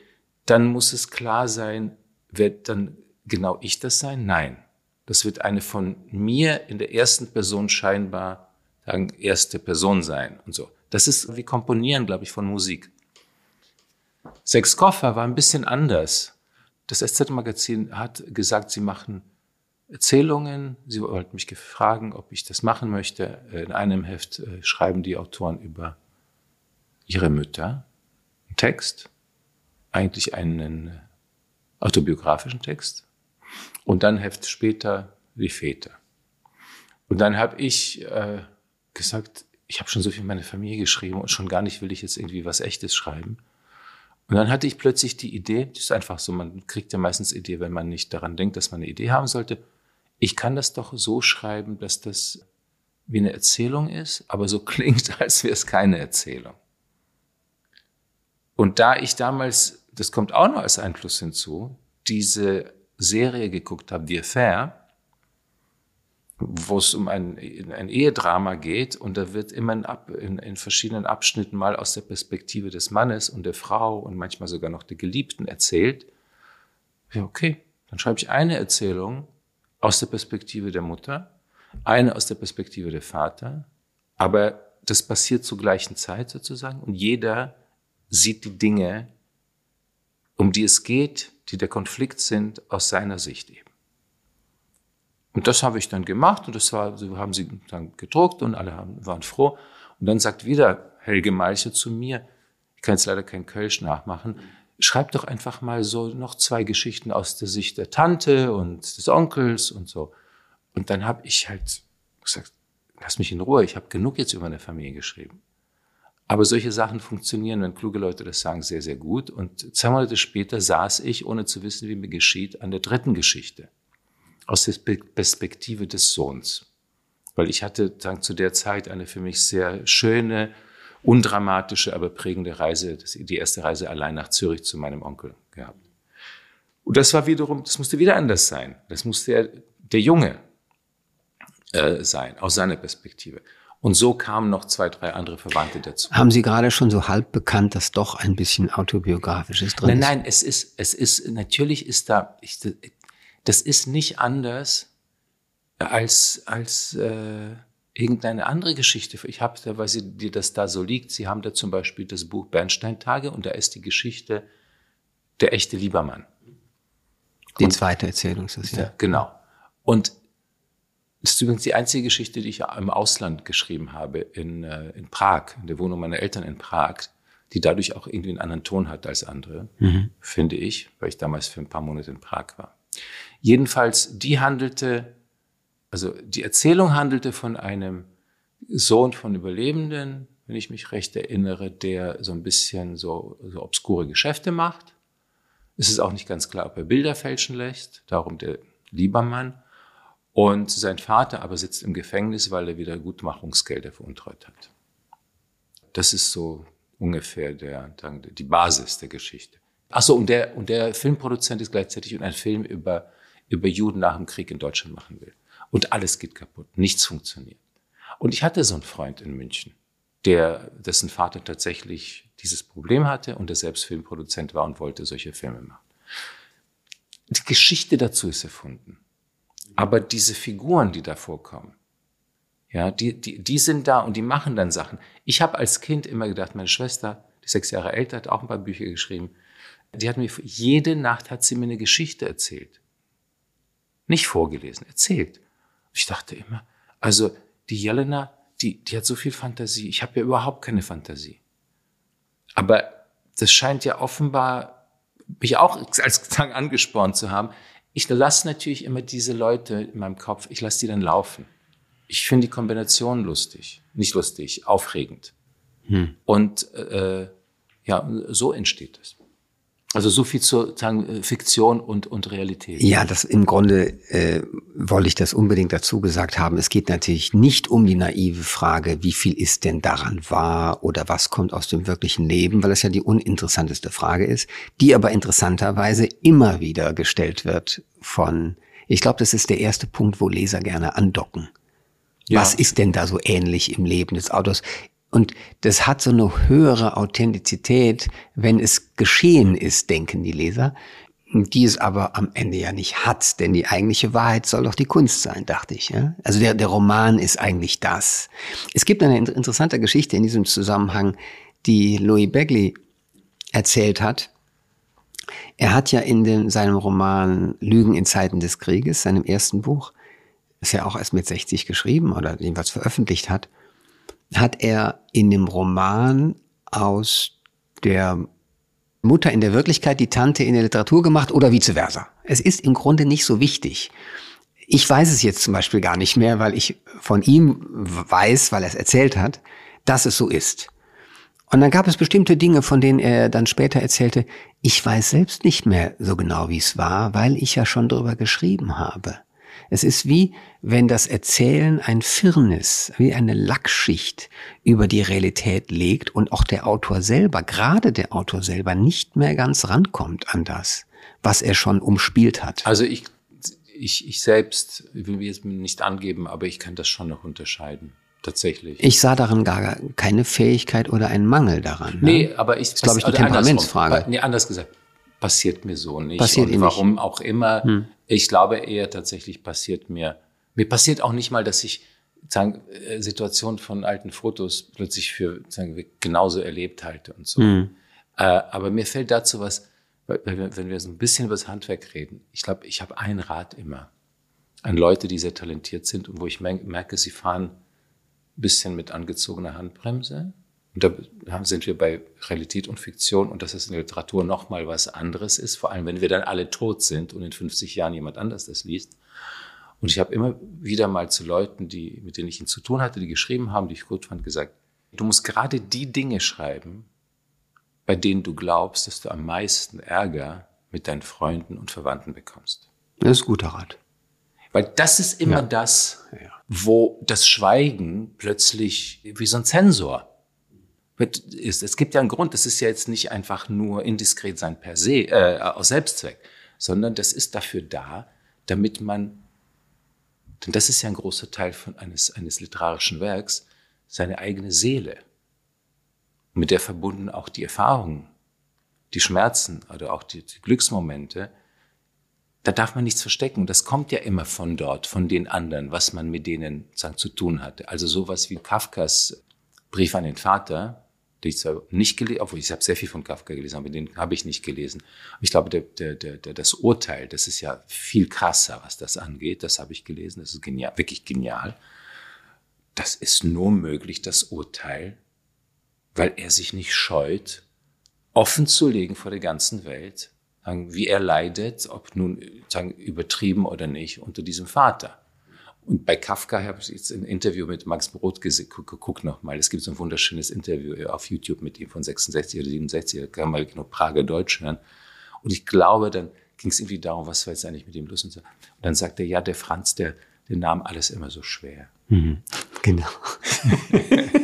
dann muss es klar sein, wird dann genau ich das sein? Nein. Das wird eine von mir in der ersten Person scheinbar sagen, erste Person sein und so. Das ist wie Komponieren, glaube ich, von Musik. Sechs Koffer war ein bisschen anders. Das SZ-Magazin hat gesagt, sie machen Erzählungen. Sie wollten mich fragen, ob ich das machen möchte. In einem Heft äh, schreiben die Autoren über ihre Mütter einen Text, eigentlich einen autobiografischen Text. Und dann Heft später die Väter. Und dann habe ich äh, gesagt, ich habe schon so viel in meine Familie geschrieben und schon gar nicht will ich jetzt irgendwie was Echtes schreiben. Und dann hatte ich plötzlich die Idee, das ist einfach so, man kriegt ja meistens Idee, wenn man nicht daran denkt, dass man eine Idee haben sollte. Ich kann das doch so schreiben, dass das wie eine Erzählung ist, aber so <laughs> klingt, als wäre es keine Erzählung. Und da ich damals, das kommt auch noch als Einfluss hinzu, diese Serie geguckt habe, The Affair, wo es um ein, ein Ehedrama geht und da wird immer in, in, in, verschiedenen Abschnitten mal aus der Perspektive des Mannes und der Frau und manchmal sogar noch der Geliebten erzählt. Ja, okay, dann schreibe ich eine Erzählung aus der Perspektive der Mutter, eine aus der Perspektive der Vater, aber das passiert zur gleichen Zeit sozusagen und jeder sieht die Dinge, um die es geht, die der Konflikt sind, aus seiner Sicht eben. Und das habe ich dann gemacht und das war, so haben sie dann gedruckt und alle haben, waren froh. Und dann sagt wieder Helge Malche zu mir, ich kann jetzt leider kein Kölsch nachmachen, schreib doch einfach mal so noch zwei Geschichten aus der Sicht der Tante und des Onkels und so. Und dann habe ich halt gesagt, lass mich in Ruhe, ich habe genug jetzt über meine Familie geschrieben. Aber solche Sachen funktionieren, wenn kluge Leute das sagen, sehr, sehr gut. Und zwei Monate später saß ich, ohne zu wissen, wie mir geschieht, an der dritten Geschichte aus der Perspektive des Sohns. Weil ich hatte dann zu der Zeit eine für mich sehr schöne, undramatische, aber prägende Reise, die erste Reise allein nach Zürich zu meinem Onkel gehabt. Und das war wiederum, das musste wieder anders sein. Das musste der, der Junge äh, sein, aus seiner Perspektive. Und so kamen noch zwei, drei andere Verwandte dazu. Haben Sie gerade schon so halb bekannt, dass doch ein bisschen autobiografisches drin nein, ist? Nein, nein, es ist, es ist, natürlich ist da, ich, das ist nicht anders als, als äh, irgendeine andere Geschichte. Ich habe da, weil sie dir das da so liegt, Sie haben da zum Beispiel das Buch Bernsteintage und da ist die Geschichte der echte Liebermann. Die zweite Erzählung ist das, ja. ja. Genau. Und das ist übrigens die einzige Geschichte, die ich im Ausland geschrieben habe, in, äh, in Prag, in der Wohnung meiner Eltern in Prag, die dadurch auch irgendwie einen anderen Ton hat als andere, mhm. finde ich, weil ich damals für ein paar Monate in Prag war. Jedenfalls, die handelte, also die Erzählung handelte von einem Sohn von Überlebenden, wenn ich mich recht erinnere, der so ein bisschen so, so obskure Geschäfte macht, Es ist auch nicht ganz klar, ob er Bilder fälschen lässt, darum der Liebermann. Und sein Vater aber sitzt im Gefängnis, weil er wieder Gutmachungsgelder veruntreut hat. Das ist so ungefähr der, die Basis der Geschichte. Ach so, und der, und der Filmproduzent ist gleichzeitig und ein Film über, über Juden nach dem Krieg in Deutschland machen will. Und alles geht kaputt. Nichts funktioniert. Und ich hatte so einen Freund in München, der, dessen Vater tatsächlich dieses Problem hatte und der selbst Filmproduzent war und wollte solche Filme machen. Die Geschichte dazu ist erfunden. Aber diese Figuren, die da vorkommen, ja, die, die, die sind da und die machen dann Sachen. Ich habe als Kind immer gedacht, meine Schwester, die sechs Jahre älter, hat auch ein paar Bücher geschrieben. Die hat mir, jede Nacht hat sie mir eine Geschichte erzählt. Nicht vorgelesen, erzählt. Ich dachte immer, also die Jelena, die, die hat so viel Fantasie. Ich habe ja überhaupt keine Fantasie. Aber das scheint ja offenbar mich auch als Gesang angespornt zu haben. Ich lasse natürlich immer diese Leute in meinem Kopf, ich lasse die dann laufen. Ich finde die Kombination lustig. Nicht lustig, aufregend. Hm. Und äh, ja, so entsteht es. Also so viel zur sagen, äh, Fiktion und, und Realität. Ja, das im Grunde äh, wollte ich das unbedingt dazu gesagt haben. Es geht natürlich nicht um die naive Frage, wie viel ist denn daran wahr oder was kommt aus dem wirklichen Leben, weil das ja die uninteressanteste Frage ist, die aber interessanterweise immer wieder gestellt wird von, ich glaube, das ist der erste Punkt, wo Leser gerne andocken. Ja. Was ist denn da so ähnlich im Leben des Autors? Und das hat so eine höhere Authentizität, wenn es geschehen ist, denken die Leser, die es aber am Ende ja nicht hat, denn die eigentliche Wahrheit soll doch die Kunst sein, dachte ich. Ja? Also der, der Roman ist eigentlich das. Es gibt eine interessante Geschichte in diesem Zusammenhang, die Louis Begley erzählt hat. Er hat ja in dem, seinem Roman Lügen in Zeiten des Krieges, seinem ersten Buch, das er auch erst mit 60 geschrieben oder jedenfalls veröffentlicht hat, hat er in dem Roman aus der Mutter in der Wirklichkeit die Tante in der Literatur gemacht oder vice versa. Es ist im Grunde nicht so wichtig. Ich weiß es jetzt zum Beispiel gar nicht mehr, weil ich von ihm weiß, weil er es erzählt hat, dass es so ist. Und dann gab es bestimmte Dinge, von denen er dann später erzählte, ich weiß selbst nicht mehr so genau, wie es war, weil ich ja schon darüber geschrieben habe. Es ist wie, wenn das Erzählen ein Firnis, wie eine Lackschicht über die Realität legt und auch der Autor selber, gerade der Autor selber, nicht mehr ganz rankommt an das, was er schon umspielt hat. Also ich, ich, ich selbst will mir jetzt nicht angeben, aber ich kann das schon noch unterscheiden tatsächlich. Ich sah darin gar keine Fähigkeit oder einen Mangel daran. Ne? Nee, aber ich, das ist, glaube ich, eine also Temperamentsfrage. Nee, anders gesagt passiert mir so nicht. Passiert und warum nicht. auch immer. Hm. Ich glaube eher tatsächlich passiert mir. Mir passiert auch nicht mal, dass ich sagen, äh, Situationen von alten Fotos plötzlich für sagen, genauso erlebt halte und so. Hm. Äh, aber mir fällt dazu was, wenn wir so ein bisschen über das Handwerk reden. Ich glaube, ich habe einen Rat immer an Leute, die sehr talentiert sind und wo ich merke, sie fahren ein bisschen mit angezogener Handbremse und da sind wir bei Realität und Fiktion und dass es in der Literatur nochmal was anderes ist, vor allem wenn wir dann alle tot sind und in 50 Jahren jemand anders das liest. Und ich habe immer wieder mal zu Leuten, die, mit denen ich ihn zu tun hatte, die geschrieben haben, die ich gut fand, gesagt, du musst gerade die Dinge schreiben, bei denen du glaubst, dass du am meisten Ärger mit deinen Freunden und Verwandten bekommst. Das ist guter Rat. Weil das ist immer ja. das, wo das Schweigen plötzlich wie so ein Zensor ist. Es gibt ja einen Grund, das ist ja jetzt nicht einfach nur indiskret sein per se, äh, aus Selbstzweck, sondern das ist dafür da, damit man, denn das ist ja ein großer Teil von eines, eines literarischen Werks, seine eigene Seele. Mit der verbunden auch die Erfahrungen, die Schmerzen oder auch die, die Glücksmomente. Da darf man nichts verstecken. Das kommt ja immer von dort, von den anderen, was man mit denen sagen, zu tun hatte. Also sowas wie Kafkas Brief an den Vater, den ich zwar nicht gelesen, obwohl ich habe sehr viel von Kafka gelesen, aber den habe ich nicht gelesen. Ich glaube, der, der, der, das Urteil, das ist ja viel krasser, was das angeht. Das habe ich gelesen. Das ist genial, wirklich genial. Das ist nur möglich, das Urteil, weil er sich nicht scheut, offen zu legen vor der ganzen Welt, wie er leidet, ob nun sagen, übertrieben oder nicht, unter diesem Vater. Und bei Kafka habe ich jetzt ein Interview mit Max Brot geguckt nochmal. Es gibt so ein wunderschönes Interview auf YouTube mit ihm von 66 oder 67. Da kann man nur Prager Deutsch hören. Und ich glaube, dann ging es irgendwie darum, was war jetzt eigentlich mit ihm los und so. Und dann sagte er, ja, der Franz, der, der nahm alles immer so schwer. Mhm. Genau. <laughs>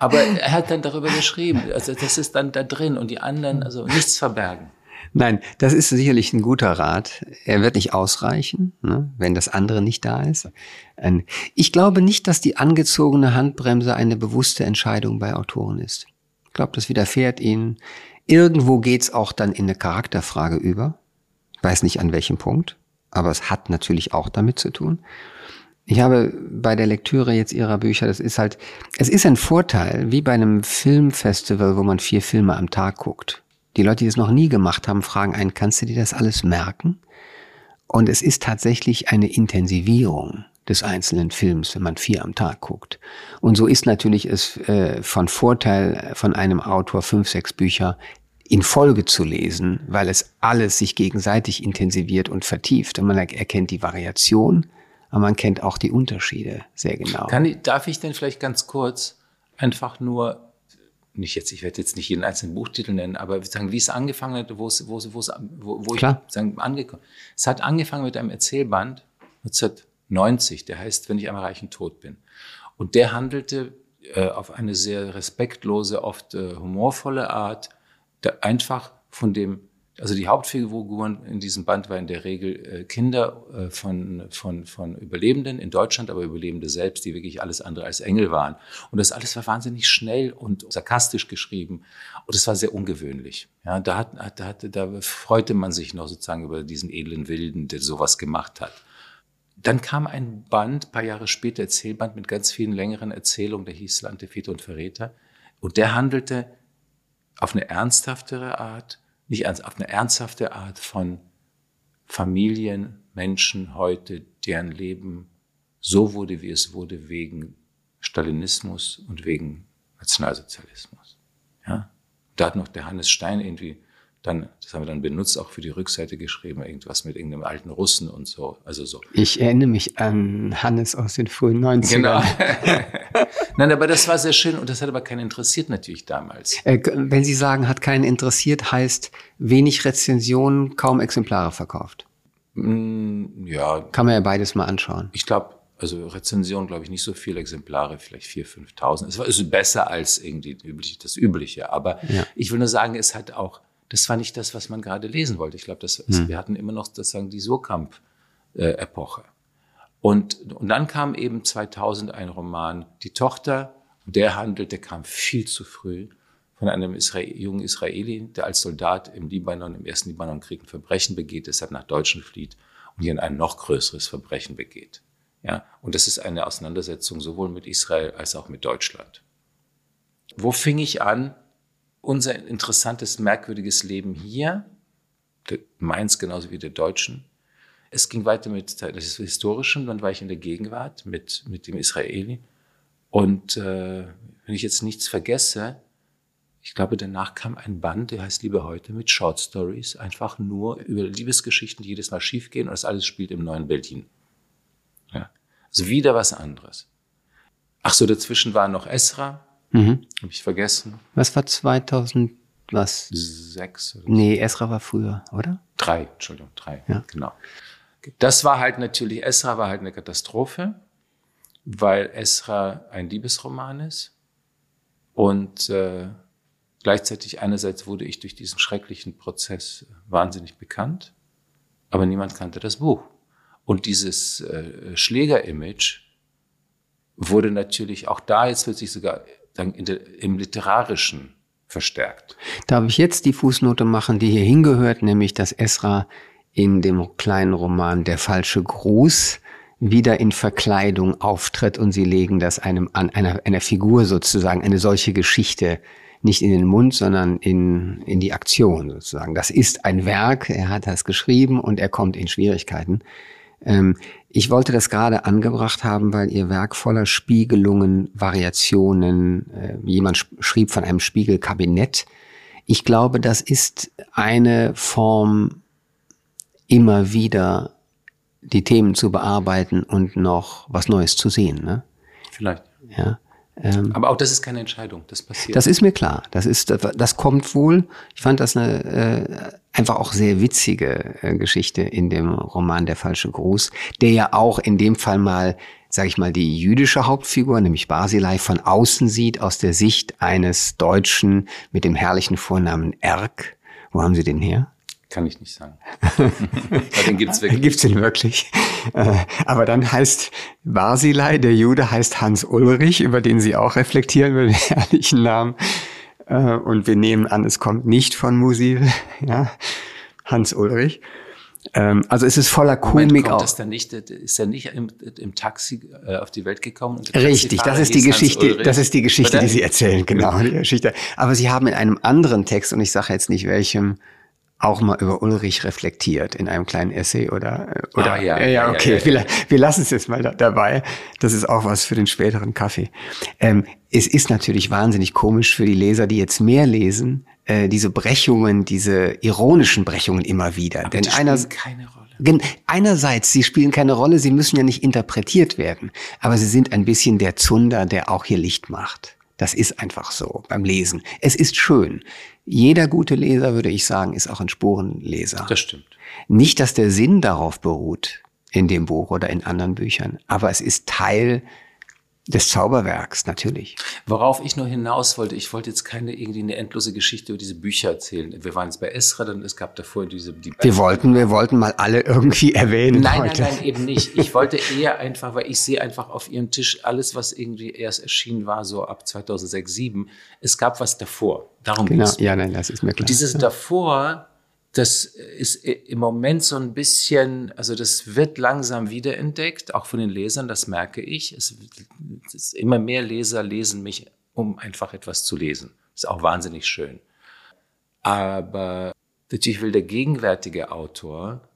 Aber er hat dann darüber geschrieben. Also das ist dann da drin und die anderen, also nichts verbergen. Nein, das ist sicherlich ein guter Rat. Er wird nicht ausreichen, ne, wenn das andere nicht da ist. Ähm, ich glaube nicht, dass die angezogene Handbremse eine bewusste Entscheidung bei Autoren ist. Ich glaube, das widerfährt ihnen. Irgendwo geht's auch dann in eine Charakterfrage über. Ich weiß nicht an welchem Punkt, aber es hat natürlich auch damit zu tun. Ich habe bei der Lektüre jetzt ihrer Bücher, das ist halt, es ist ein Vorteil, wie bei einem Filmfestival, wo man vier Filme am Tag guckt. Die Leute, die es noch nie gemacht haben, fragen einen, kannst du dir das alles merken? Und es ist tatsächlich eine Intensivierung des einzelnen Films, wenn man vier am Tag guckt. Und so ist natürlich es äh, von Vorteil von einem Autor fünf, sechs Bücher in Folge zu lesen, weil es alles sich gegenseitig intensiviert und vertieft. Und man erkennt die Variation, aber man kennt auch die Unterschiede sehr genau. Kann darf ich denn vielleicht ganz kurz einfach nur nicht jetzt, ich werde jetzt nicht jeden einzelnen Buchtitel nennen, aber sagen, wie es angefangen hat, wo es, wo es, wo es, wo, wo ich sagen, angekommen. Es hat angefangen mit einem Erzählband 1990, der heißt, wenn ich einmal reich und tot bin. Und der handelte äh, auf eine sehr respektlose, oft äh, humorvolle Art, einfach von dem also die Hauptfiguren in diesem Band waren in der Regel äh, Kinder äh, von, von, von Überlebenden in Deutschland, aber Überlebende selbst, die wirklich alles andere als Engel waren. Und das alles war wahnsinnig schnell und sarkastisch geschrieben. Und es war sehr ungewöhnlich. Ja, da, hat, da, hat, da freute man sich noch sozusagen über diesen edlen Wilden, der sowas gemacht hat. Dann kam ein Band, paar Jahre später, Erzählband mit ganz vielen längeren Erzählungen, der hieß Lante, Väter und Verräter. Und der handelte auf eine ernsthaftere Art nicht auf eine ernsthafte Art von Familien, Menschen heute, deren Leben so wurde, wie es wurde, wegen Stalinismus und wegen Nationalsozialismus. Ja? Da hat noch der Hannes Stein irgendwie dann, das haben wir dann benutzt, auch für die Rückseite geschrieben, irgendwas mit irgendeinem alten Russen und so. Also so. Ich erinnere mich an Hannes aus den frühen 90ern. Genau. <laughs> Nein, aber das war sehr schön und das hat aber keinen interessiert natürlich damals. Äh, wenn Sie sagen, hat keinen interessiert, heißt wenig Rezensionen, kaum Exemplare verkauft. Mm, ja. Kann man ja beides mal anschauen. Ich glaube, also Rezension, glaube ich, nicht so viele Exemplare, vielleicht 4.000, 5.000. Es war also besser als irgendwie das Übliche. Aber ja. ich will nur sagen, es hat auch das war nicht das, was man gerade lesen wollte. Ich glaube, das, hm. wir hatten immer noch sozusagen die Surkamp-Epoche. Und, und dann kam eben 2000 ein Roman, Die Tochter, der handelte, kam viel zu früh von einem Israel, jungen Israeli, der als Soldat im Libanon, im ersten Libanonkrieg ein Verbrechen begeht, deshalb nach Deutschland flieht und hier ein noch größeres Verbrechen begeht. Ja, und das ist eine Auseinandersetzung sowohl mit Israel als auch mit Deutschland. Wo fing ich an? Unser interessantes, merkwürdiges Leben hier, meins genauso wie der Deutschen. Es ging weiter mit des Historischen, dann war ich in der Gegenwart mit, mit dem Israeli. Und äh, wenn ich jetzt nichts vergesse, ich glaube, danach kam ein Band, der heißt Liebe heute mit Short Stories, einfach nur über Liebesgeschichten, die jedes Mal schiefgehen und das alles spielt im neuen Berlin. Ja. Also wieder was anderes. Ach so, dazwischen war noch Esra, Mhm. Habe ich vergessen. Was war 2000, was? Sechs. Oder nee, Esra war früher, oder? Drei, Entschuldigung, drei. Ja. Genau. Das war halt natürlich, Esra war halt eine Katastrophe, weil Esra ein Liebesroman ist. Und äh, gleichzeitig einerseits wurde ich durch diesen schrecklichen Prozess wahnsinnig bekannt, aber niemand kannte das Buch. Und dieses äh, Schläger-Image wurde natürlich auch da, jetzt wird sich sogar dann der, im Literarischen verstärkt. Darf ich jetzt die Fußnote machen, die hier hingehört, nämlich dass Esra in dem kleinen Roman Der falsche Gruß wieder in Verkleidung auftritt und sie legen das einem an einer, einer Figur sozusagen eine solche Geschichte nicht in den Mund, sondern in, in die Aktion sozusagen. Das ist ein Werk, er hat das geschrieben und er kommt in Schwierigkeiten. Ähm, ich wollte das gerade angebracht haben, weil Ihr Werk voller Spiegelungen, Variationen, äh, jemand schrieb von einem Spiegelkabinett. Ich glaube, das ist eine Form, immer wieder die Themen zu bearbeiten und noch was Neues zu sehen. Ne? Vielleicht. Ja. Ähm, Aber auch das ist keine Entscheidung, das passiert. Das ist mir klar. Das ist, das kommt wohl. Ich fand das eine äh, einfach auch sehr witzige äh, Geschichte in dem Roman Der falsche Gruß, der ja auch in dem Fall mal, sage ich mal, die jüdische Hauptfigur, nämlich Basilei, von außen sieht aus der Sicht eines Deutschen mit dem herrlichen Vornamen Erk. Wo haben Sie den her? Kann ich nicht sagen. <laughs> den gibt's wirklich. Gibt's den wirklich? Äh, aber dann heißt Basilei, der Jude heißt Hans Ulrich, über den Sie auch reflektieren, über <laughs> den herrlichen Namen. Äh, und wir nehmen an, es kommt nicht von Musil, <laughs> ja, Hans Ulrich. Ähm, also es ist voller Komik Moment, kommt auch. Das dann nicht, ist er nicht im, im Taxi äh, auf die Welt gekommen? Richtig, das ist die Geschichte, das ist die Geschichte, die Sie erzählen, genau, die Geschichte. Aber Sie haben in einem anderen Text, und ich sage jetzt nicht welchem, auch mal über Ulrich reflektiert in einem kleinen Essay oder oder ah, ja, ja, ja, okay, ja, ja, wir, wir lassen es jetzt mal da, dabei. Das ist auch was für den späteren Kaffee. Ähm, es ist natürlich wahnsinnig komisch für die Leser, die jetzt mehr lesen, äh, diese Brechungen, diese ironischen Brechungen immer wieder. Aber Denn einer keine Rolle. Einerseits, sie spielen keine Rolle, sie müssen ja nicht interpretiert werden, aber sie sind ein bisschen der Zunder, der auch hier Licht macht. Das ist einfach so beim Lesen. Es ist schön. Jeder gute Leser, würde ich sagen, ist auch ein Spurenleser. Das stimmt. Nicht, dass der Sinn darauf beruht in dem Buch oder in anderen Büchern, aber es ist Teil des Zauberwerks, natürlich. Worauf ich nur hinaus wollte, ich wollte jetzt keine irgendwie eine endlose Geschichte über diese Bücher erzählen. Wir waren jetzt bei Esra, dann es gab davor diese die Wir wollten, wir wollten mal alle irgendwie erwähnen. Nein, heute. nein, nein, eben nicht. Ich wollte eher einfach, weil ich sehe einfach auf ihrem Tisch alles, was irgendwie erst erschienen war, so ab 2006, 2007. Es gab was davor. Darum genau. geht's. Ja, nein, das ist mir klar. Und dieses davor das ist im Moment so ein bisschen, also das wird langsam wiederentdeckt, auch von den Lesern, das merke ich. Es, es immer mehr Leser lesen mich, um einfach etwas zu lesen. Ist auch wahnsinnig schön. Aber natürlich will der gegenwärtige Autor,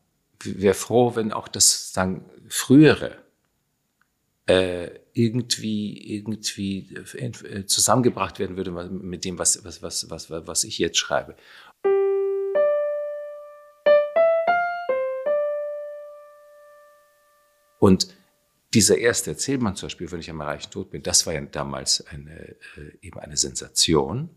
wäre froh, wenn auch das sagen, frühere äh, irgendwie irgendwie äh, zusammengebracht werden würde mit dem, was, was, was, was, was ich jetzt schreibe. Und dieser erste Erzählmann zum Beispiel, wenn ich am reichen Tod bin, das war ja damals eine, äh, eben eine Sensation,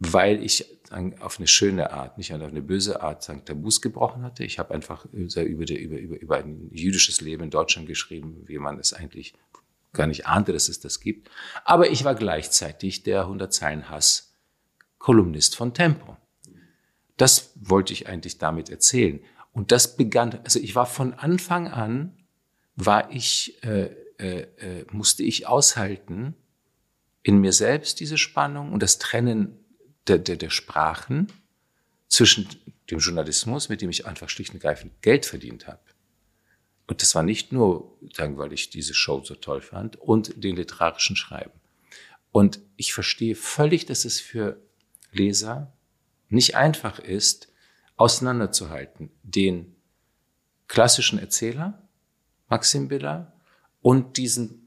weil ich auf eine schöne Art, nicht auf eine böse Art sagen, Tabus gebrochen hatte. Ich habe einfach über, über, über, über ein jüdisches Leben in Deutschland geschrieben, wie man es eigentlich gar nicht ahnte, dass es das gibt. Aber ich war gleichzeitig der 100 Zeilen Hass Kolumnist von Tempo. Das wollte ich eigentlich damit erzählen. Und das begann, also ich war von Anfang an war ich, äh, äh, äh, musste ich aushalten in mir selbst diese Spannung und das Trennen der, der, der Sprachen zwischen dem Journalismus, mit dem ich einfach schlicht und ergreifend Geld verdient habe. Und das war nicht nur, sagen, weil ich diese Show so toll fand, und den literarischen Schreiben. Und ich verstehe völlig, dass es für Leser nicht einfach ist, auseinanderzuhalten, den klassischen Erzähler Maxim Biller, und diesen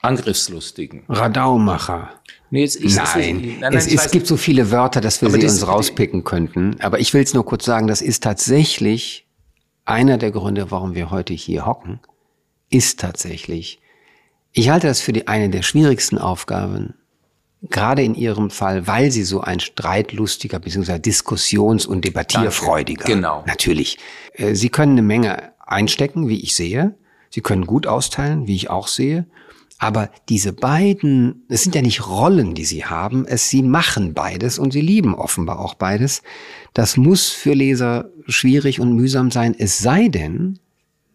Angriffslustigen. Radaumacher. Nee, jetzt, ich, nein, es, nein, nein, es, es gibt so viele Wörter, dass wir sie uns rauspicken könnten. Aber ich will es nur kurz sagen, das ist tatsächlich einer der Gründe, warum wir heute hier hocken, ist tatsächlich, ich halte das für die eine der schwierigsten Aufgaben, gerade in Ihrem Fall, weil Sie so ein streitlustiger bzw. diskussions- und debattierfreudiger. Danke. Genau. Natürlich. Äh, sie können eine Menge einstecken, wie ich sehe. Sie können gut austeilen, wie ich auch sehe. Aber diese beiden, es sind ja nicht Rollen, die sie haben, es sie machen beides und sie lieben offenbar auch beides. Das muss für Leser schwierig und mühsam sein, es sei denn,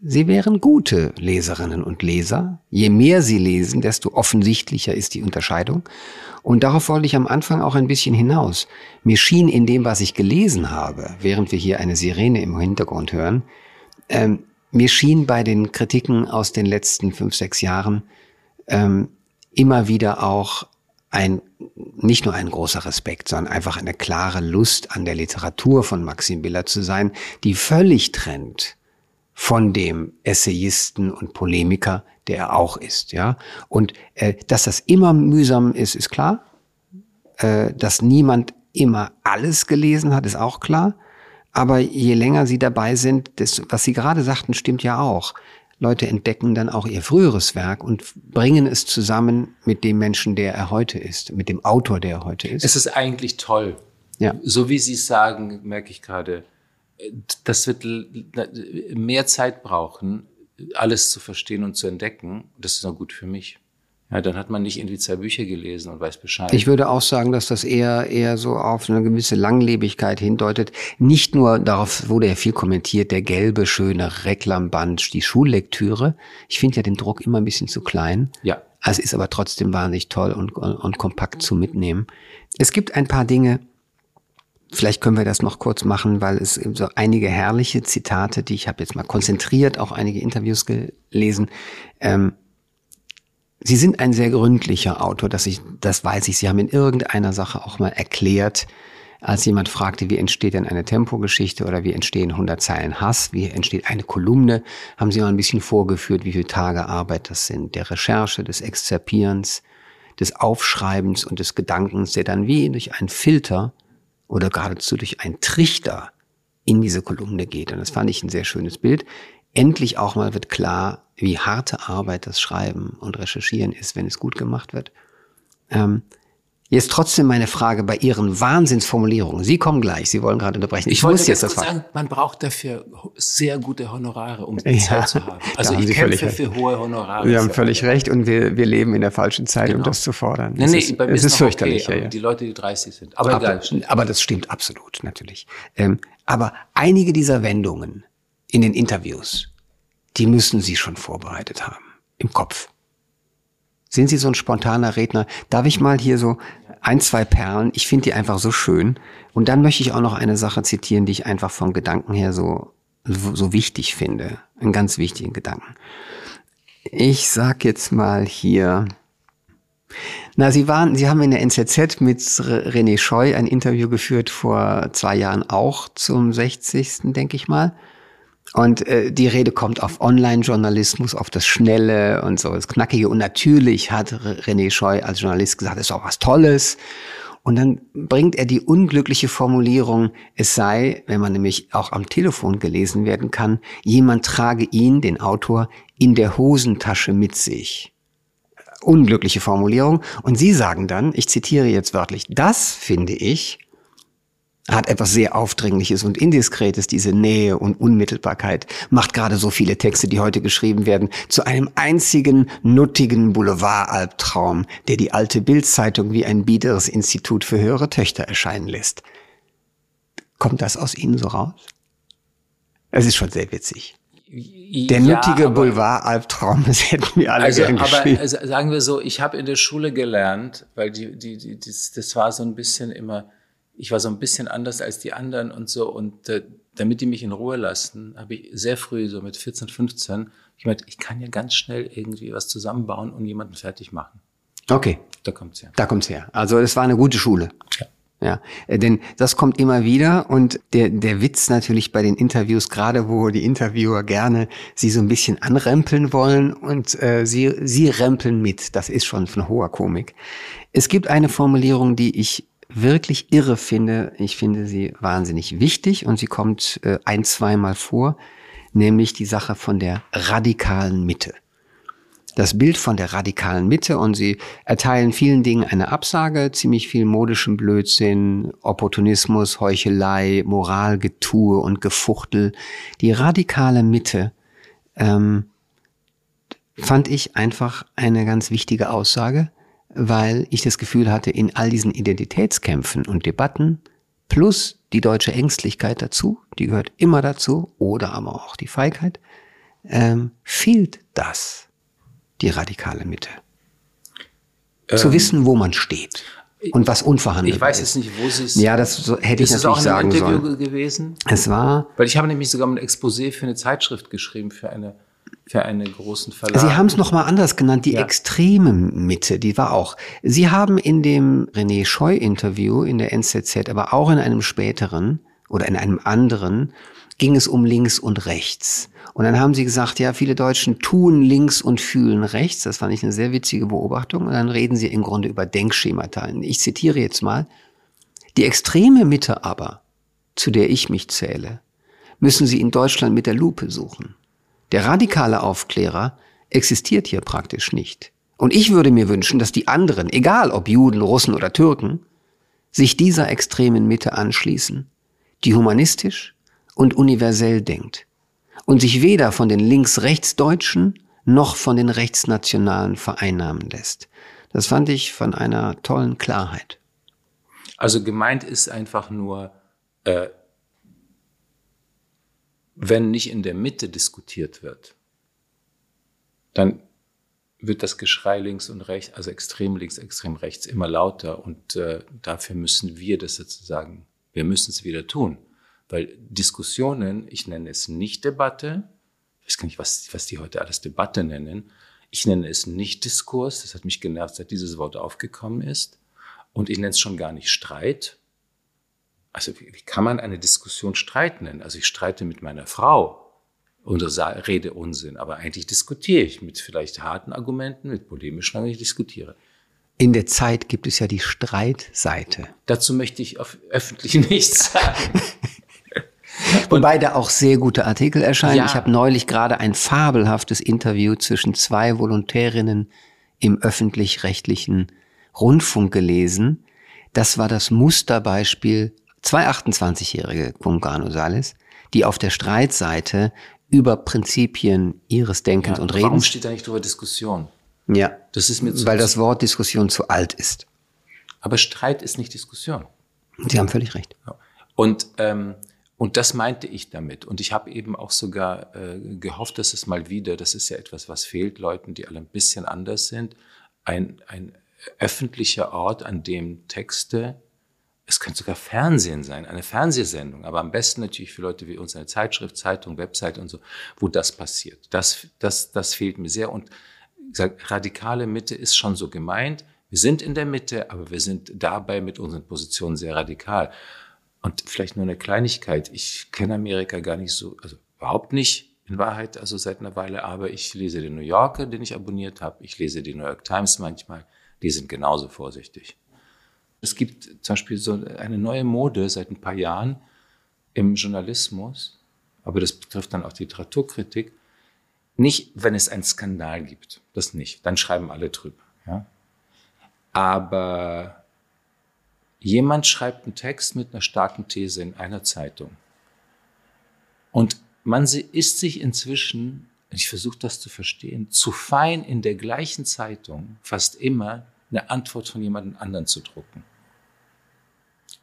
sie wären gute Leserinnen und Leser. Je mehr sie lesen, desto offensichtlicher ist die Unterscheidung. Und darauf wollte ich am Anfang auch ein bisschen hinaus. Mir schien in dem, was ich gelesen habe, während wir hier eine Sirene im Hintergrund hören, ähm, mir schien bei den Kritiken aus den letzten fünf, sechs Jahren ähm, immer wieder auch ein, nicht nur ein großer Respekt, sondern einfach eine klare Lust an der Literatur von Maxim Biller zu sein, die völlig trennt von dem Essayisten und Polemiker, der er auch ist, ja. Und äh, dass das immer mühsam ist, ist klar. Äh, dass niemand immer alles gelesen hat, ist auch klar. Aber je länger Sie dabei sind, das, was Sie gerade sagten, stimmt ja auch. Leute entdecken dann auch ihr früheres Werk und bringen es zusammen mit dem Menschen, der er heute ist, mit dem Autor, der er heute ist. Es ist eigentlich toll. Ja. So wie Sie es sagen, merke ich gerade, das wird mehr Zeit brauchen, alles zu verstehen und zu entdecken. Das ist auch gut für mich. Ja, dann hat man nicht irgendwie zwei Bücher gelesen und weiß Bescheid. Ich würde auch sagen, dass das eher, eher so auf eine gewisse Langlebigkeit hindeutet. Nicht nur darauf wurde ja viel kommentiert, der gelbe, schöne Reklamband, die Schullektüre. Ich finde ja den Druck immer ein bisschen zu klein. Ja. Es ist aber trotzdem wahnsinnig toll und, und, und kompakt zu mitnehmen. Es gibt ein paar Dinge, Vielleicht können wir das noch kurz machen, weil es so einige herrliche Zitate, die ich habe jetzt mal konzentriert, auch einige Interviews gelesen. Ähm, Sie sind ein sehr gründlicher Autor, das, ich, das weiß ich. Sie haben in irgendeiner Sache auch mal erklärt, als jemand fragte, wie entsteht denn eine Tempogeschichte oder wie entstehen 100 Zeilen Hass, wie entsteht eine Kolumne, haben Sie mal ein bisschen vorgeführt, wie viele Tage Arbeit das sind, der Recherche, des Exzerpierens, des Aufschreibens und des Gedankens, der dann wie durch einen Filter oder geradezu durch einen Trichter in diese Kolumne geht. Und das fand ich ein sehr schönes Bild. Endlich auch mal wird klar, wie harte Arbeit das Schreiben und Recherchieren ist, wenn es gut gemacht wird. Ähm, Jetzt trotzdem meine Frage bei Ihren Wahnsinnsformulierungen. Sie kommen gleich, Sie wollen gerade unterbrechen. Ich, ich muss jetzt das sagen, man braucht dafür sehr gute Honorare, um die ja, Zeit zu haben. Also ich kämpfe für hohe Honorare. Sie haben völlig recht und wir, wir leben in der falschen Zeit, genau. um das zu fordern. Nee, nee, ist, bei mir es ist, ist fürchterlich. Okay, ja, ja. Die Leute, die 30 sind. Aber, aber egal. Aber das stimmt absolut, natürlich. Ähm, aber einige dieser Wendungen in den Interviews, die müssen Sie schon vorbereitet haben. Im Kopf. Sind Sie so ein spontaner Redner? Darf ich mal hier so ein, zwei Perlen? Ich finde die einfach so schön. Und dann möchte ich auch noch eine Sache zitieren, die ich einfach vom Gedanken her so, so wichtig finde. Einen ganz wichtigen Gedanken. Ich sag jetzt mal hier, na, Sie waren, Sie haben in der NZZ mit René Scheu ein Interview geführt vor zwei Jahren auch zum 60. denke ich mal. Und äh, die Rede kommt auf Online-Journalismus, auf das Schnelle und so das Knackige. Und natürlich hat René Scheu als Journalist gesagt, es ist auch was Tolles. Und dann bringt er die unglückliche Formulierung, es sei, wenn man nämlich auch am Telefon gelesen werden kann, jemand trage ihn, den Autor, in der Hosentasche mit sich. Unglückliche Formulierung. Und Sie sagen dann, ich zitiere jetzt wörtlich, das finde ich hat etwas sehr Aufdringliches und Indiskretes, diese Nähe und Unmittelbarkeit, macht gerade so viele Texte, die heute geschrieben werden, zu einem einzigen nuttigen Boulevardalbtraum, der die alte Bildzeitung wie ein biederes Institut für höhere Töchter erscheinen lässt. Kommt das aus Ihnen so raus? Es ist schon sehr witzig. Der ja, nuttige Boulevard-Albtraum, das hätten wir alle also, gern geschrieben. Aber also, sagen wir so, ich habe in der Schule gelernt, weil die, die, die, das, das war so ein bisschen immer ich war so ein bisschen anders als die anderen und so. Und äh, damit die mich in Ruhe lassen, habe ich sehr früh, so mit 14, 15, ich meinte, ich kann ja ganz schnell irgendwie was zusammenbauen und jemanden fertig machen. Okay. Da kommt's her. Da kommt's her. Also es war eine gute Schule. Ja. Ja, äh, denn das kommt immer wieder und der, der Witz natürlich bei den Interviews, gerade wo die Interviewer gerne sie so ein bisschen anrempeln wollen und äh, sie, sie rempeln mit. Das ist schon von hoher Komik. Es gibt eine Formulierung, die ich wirklich irre finde. Ich finde sie wahnsinnig wichtig und sie kommt äh, ein, zweimal vor, nämlich die Sache von der radikalen Mitte. Das Bild von der radikalen Mitte und sie erteilen vielen Dingen eine Absage, ziemlich viel modischem Blödsinn, Opportunismus, Heuchelei, Moralgetue und Gefuchtel. Die radikale Mitte ähm, fand ich einfach eine ganz wichtige Aussage weil ich das Gefühl hatte, in all diesen Identitätskämpfen und Debatten plus die deutsche Ängstlichkeit dazu, die gehört immer dazu, oder aber auch die Feigheit, ähm, fehlt das, die radikale Mitte. Ähm, Zu wissen, wo man steht und was unverhandelt ist. Ich weiß jetzt nicht, wo sie es. Ja, das so, hätte ich natürlich sagen. Ist auch ein Interview sollen. gewesen? Es war. Weil ich habe nämlich sogar ein Exposé für eine Zeitschrift geschrieben, für eine für einen großen Verlag. Sie haben es nochmal anders genannt, die ja. extreme Mitte, die war auch. Sie haben in dem René Scheu-Interview in der NZZ, aber auch in einem späteren oder in einem anderen, ging es um links und rechts. Und dann haben sie gesagt, ja, viele Deutschen tun links und fühlen rechts. Das fand ich eine sehr witzige Beobachtung. Und dann reden sie im Grunde über Denkschemata. Ich zitiere jetzt mal. Die extreme Mitte aber, zu der ich mich zähle, müssen Sie in Deutschland mit der Lupe suchen. Der radikale Aufklärer existiert hier praktisch nicht. Und ich würde mir wünschen, dass die anderen, egal ob Juden, Russen oder Türken, sich dieser extremen Mitte anschließen, die humanistisch und universell denkt und sich weder von den links-rechts-Deutschen noch von den Rechtsnationalen vereinnahmen lässt. Das fand ich von einer tollen Klarheit. Also gemeint ist einfach nur, äh, wenn nicht in der Mitte diskutiert wird, dann wird das Geschrei links und rechts, also extrem links, extrem rechts, immer lauter. Und äh, dafür müssen wir das sozusagen, wir müssen es wieder tun. Weil Diskussionen, ich nenne es nicht Debatte, ich weiß gar nicht, was, was die heute alles Debatte nennen, ich nenne es nicht Diskurs, das hat mich genervt, seit dieses Wort aufgekommen ist. Und ich nenne es schon gar nicht Streit. Also wie, wie kann man eine Diskussion Streit nennen? Also ich streite mit meiner Frau, unsere Rede Unsinn, aber eigentlich diskutiere ich mit vielleicht harten Argumenten, mit polemischen Argumenten, ich diskutiere. In der Zeit gibt es ja die Streitseite. Dazu möchte ich öffentlich <laughs> nichts sagen. <laughs> Wobei da auch sehr gute Artikel erscheinen. Ja. Ich habe neulich gerade ein fabelhaftes Interview zwischen zwei Volontärinnen im öffentlich-rechtlichen Rundfunk gelesen. Das war das Musterbeispiel zwei 28-jährige Cungano Sales, die auf der Streitseite über Prinzipien ihres Denkens ja, und Redens. Warum steht da nicht drüber Diskussion? Ja, das ist mir zu weil das Wort Diskussion zu alt ist. Aber Streit ist nicht Diskussion. Sie haben völlig recht. Und ähm, und das meinte ich damit. Und ich habe eben auch sogar äh, gehofft, dass es mal wieder, das ist ja etwas, was fehlt Leuten, die alle ein bisschen anders sind, ein, ein öffentlicher Ort, an dem Texte, es könnte sogar Fernsehen sein, eine Fernsehsendung, aber am besten natürlich für Leute wie uns eine Zeitschrift, Zeitung, Website und so, wo das passiert. Das, das, das fehlt mir sehr. Und sag, radikale Mitte ist schon so gemeint. Wir sind in der Mitte, aber wir sind dabei mit unseren Positionen sehr radikal. Und vielleicht nur eine Kleinigkeit. Ich kenne Amerika gar nicht so, also überhaupt nicht in Wahrheit, also seit einer Weile, aber ich lese den New Yorker, den ich abonniert habe. Ich lese die New York Times manchmal. Die sind genauso vorsichtig. Es gibt zum Beispiel so eine neue Mode seit ein paar Jahren im Journalismus, aber das betrifft dann auch die Literaturkritik. Nicht, wenn es einen Skandal gibt, das nicht, dann schreiben alle drüber. Ja? Aber Jemand schreibt einen Text mit einer starken These in einer Zeitung. Und man ist sich inzwischen, ich versuche das zu verstehen, zu fein in der gleichen Zeitung fast immer eine Antwort von jemand anderen zu drucken.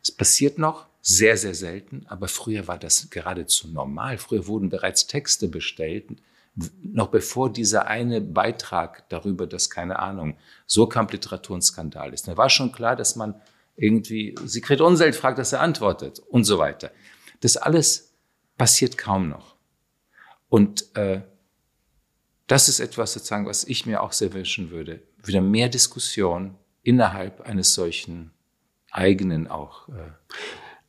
Es passiert noch sehr, sehr selten, aber früher war das geradezu normal. Früher wurden bereits Texte bestellt, noch bevor dieser eine Beitrag darüber, dass keine Ahnung, so kam Literatur ein Skandal ist. Da war schon klar, dass man irgendwie Sigrid Unselt fragt, dass er antwortet und so weiter. Das alles passiert kaum noch. Und äh, das ist etwas sozusagen, was ich mir auch sehr wünschen würde. Wieder mehr Diskussion innerhalb eines solchen eigenen auch. Äh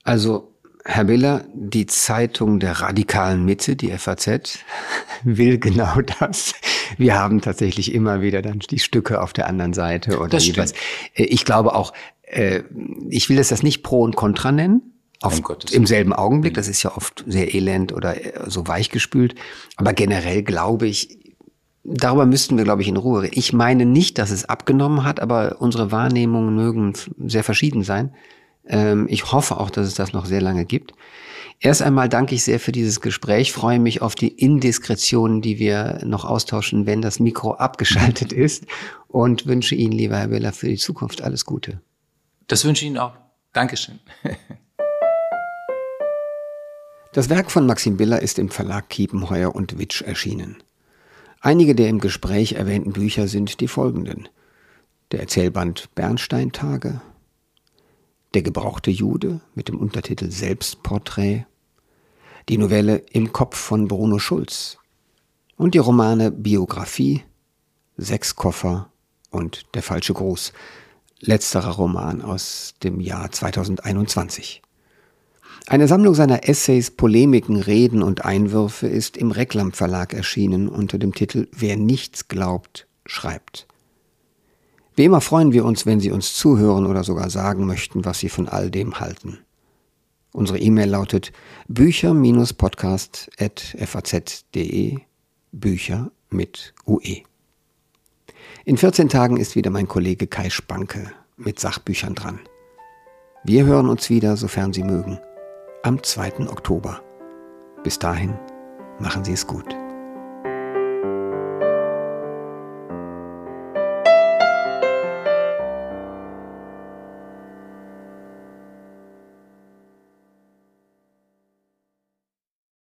also Herr Biller, die Zeitung der radikalen Mitte, die FAZ, <laughs> will genau das. Wir haben tatsächlich immer wieder dann die Stücke auf der anderen Seite oder jeweils. Äh, ich glaube auch, äh, ich will das nicht pro und contra nennen. Auf, Im selben Augenblick, das ist ja oft sehr elend oder so weichgespült. Aber generell glaube ich, darüber müssten wir, glaube ich, in Ruhe reden. Ich meine nicht, dass es abgenommen hat, aber unsere Wahrnehmungen mögen sehr verschieden sein. Ähm, ich hoffe auch, dass es das noch sehr lange gibt. Erst einmal danke ich sehr für dieses Gespräch, freue mich auf die Indiskretionen, die wir noch austauschen, wenn das Mikro abgeschaltet <laughs> ist und wünsche Ihnen, lieber Herr Willer, für die Zukunft alles Gute. Das wünsche ich Ihnen auch. Dankeschön. Das Werk von Maxim Biller ist im Verlag Kiepenheuer und Witsch erschienen. Einige der im Gespräch erwähnten Bücher sind die folgenden. Der Erzählband Bernsteintage, Der gebrauchte Jude mit dem Untertitel Selbstporträt, die Novelle Im Kopf von Bruno Schulz und die Romane Biografie, Sechs Koffer und Der falsche Gruß letzterer Roman aus dem Jahr 2021. Eine Sammlung seiner Essays, Polemiken, Reden und Einwürfe ist im Reklam Verlag erschienen unter dem Titel Wer nichts glaubt, schreibt. Wie immer freuen wir uns, wenn Sie uns zuhören oder sogar sagen möchten, was Sie von all dem halten. Unsere E-Mail lautet bücher-podcast.faz.de Bücher mit UE. In 14 Tagen ist wieder mein Kollege Kai Spanke mit Sachbüchern dran. Wir hören uns wieder, sofern Sie mögen, am 2. Oktober. Bis dahin, machen Sie es gut.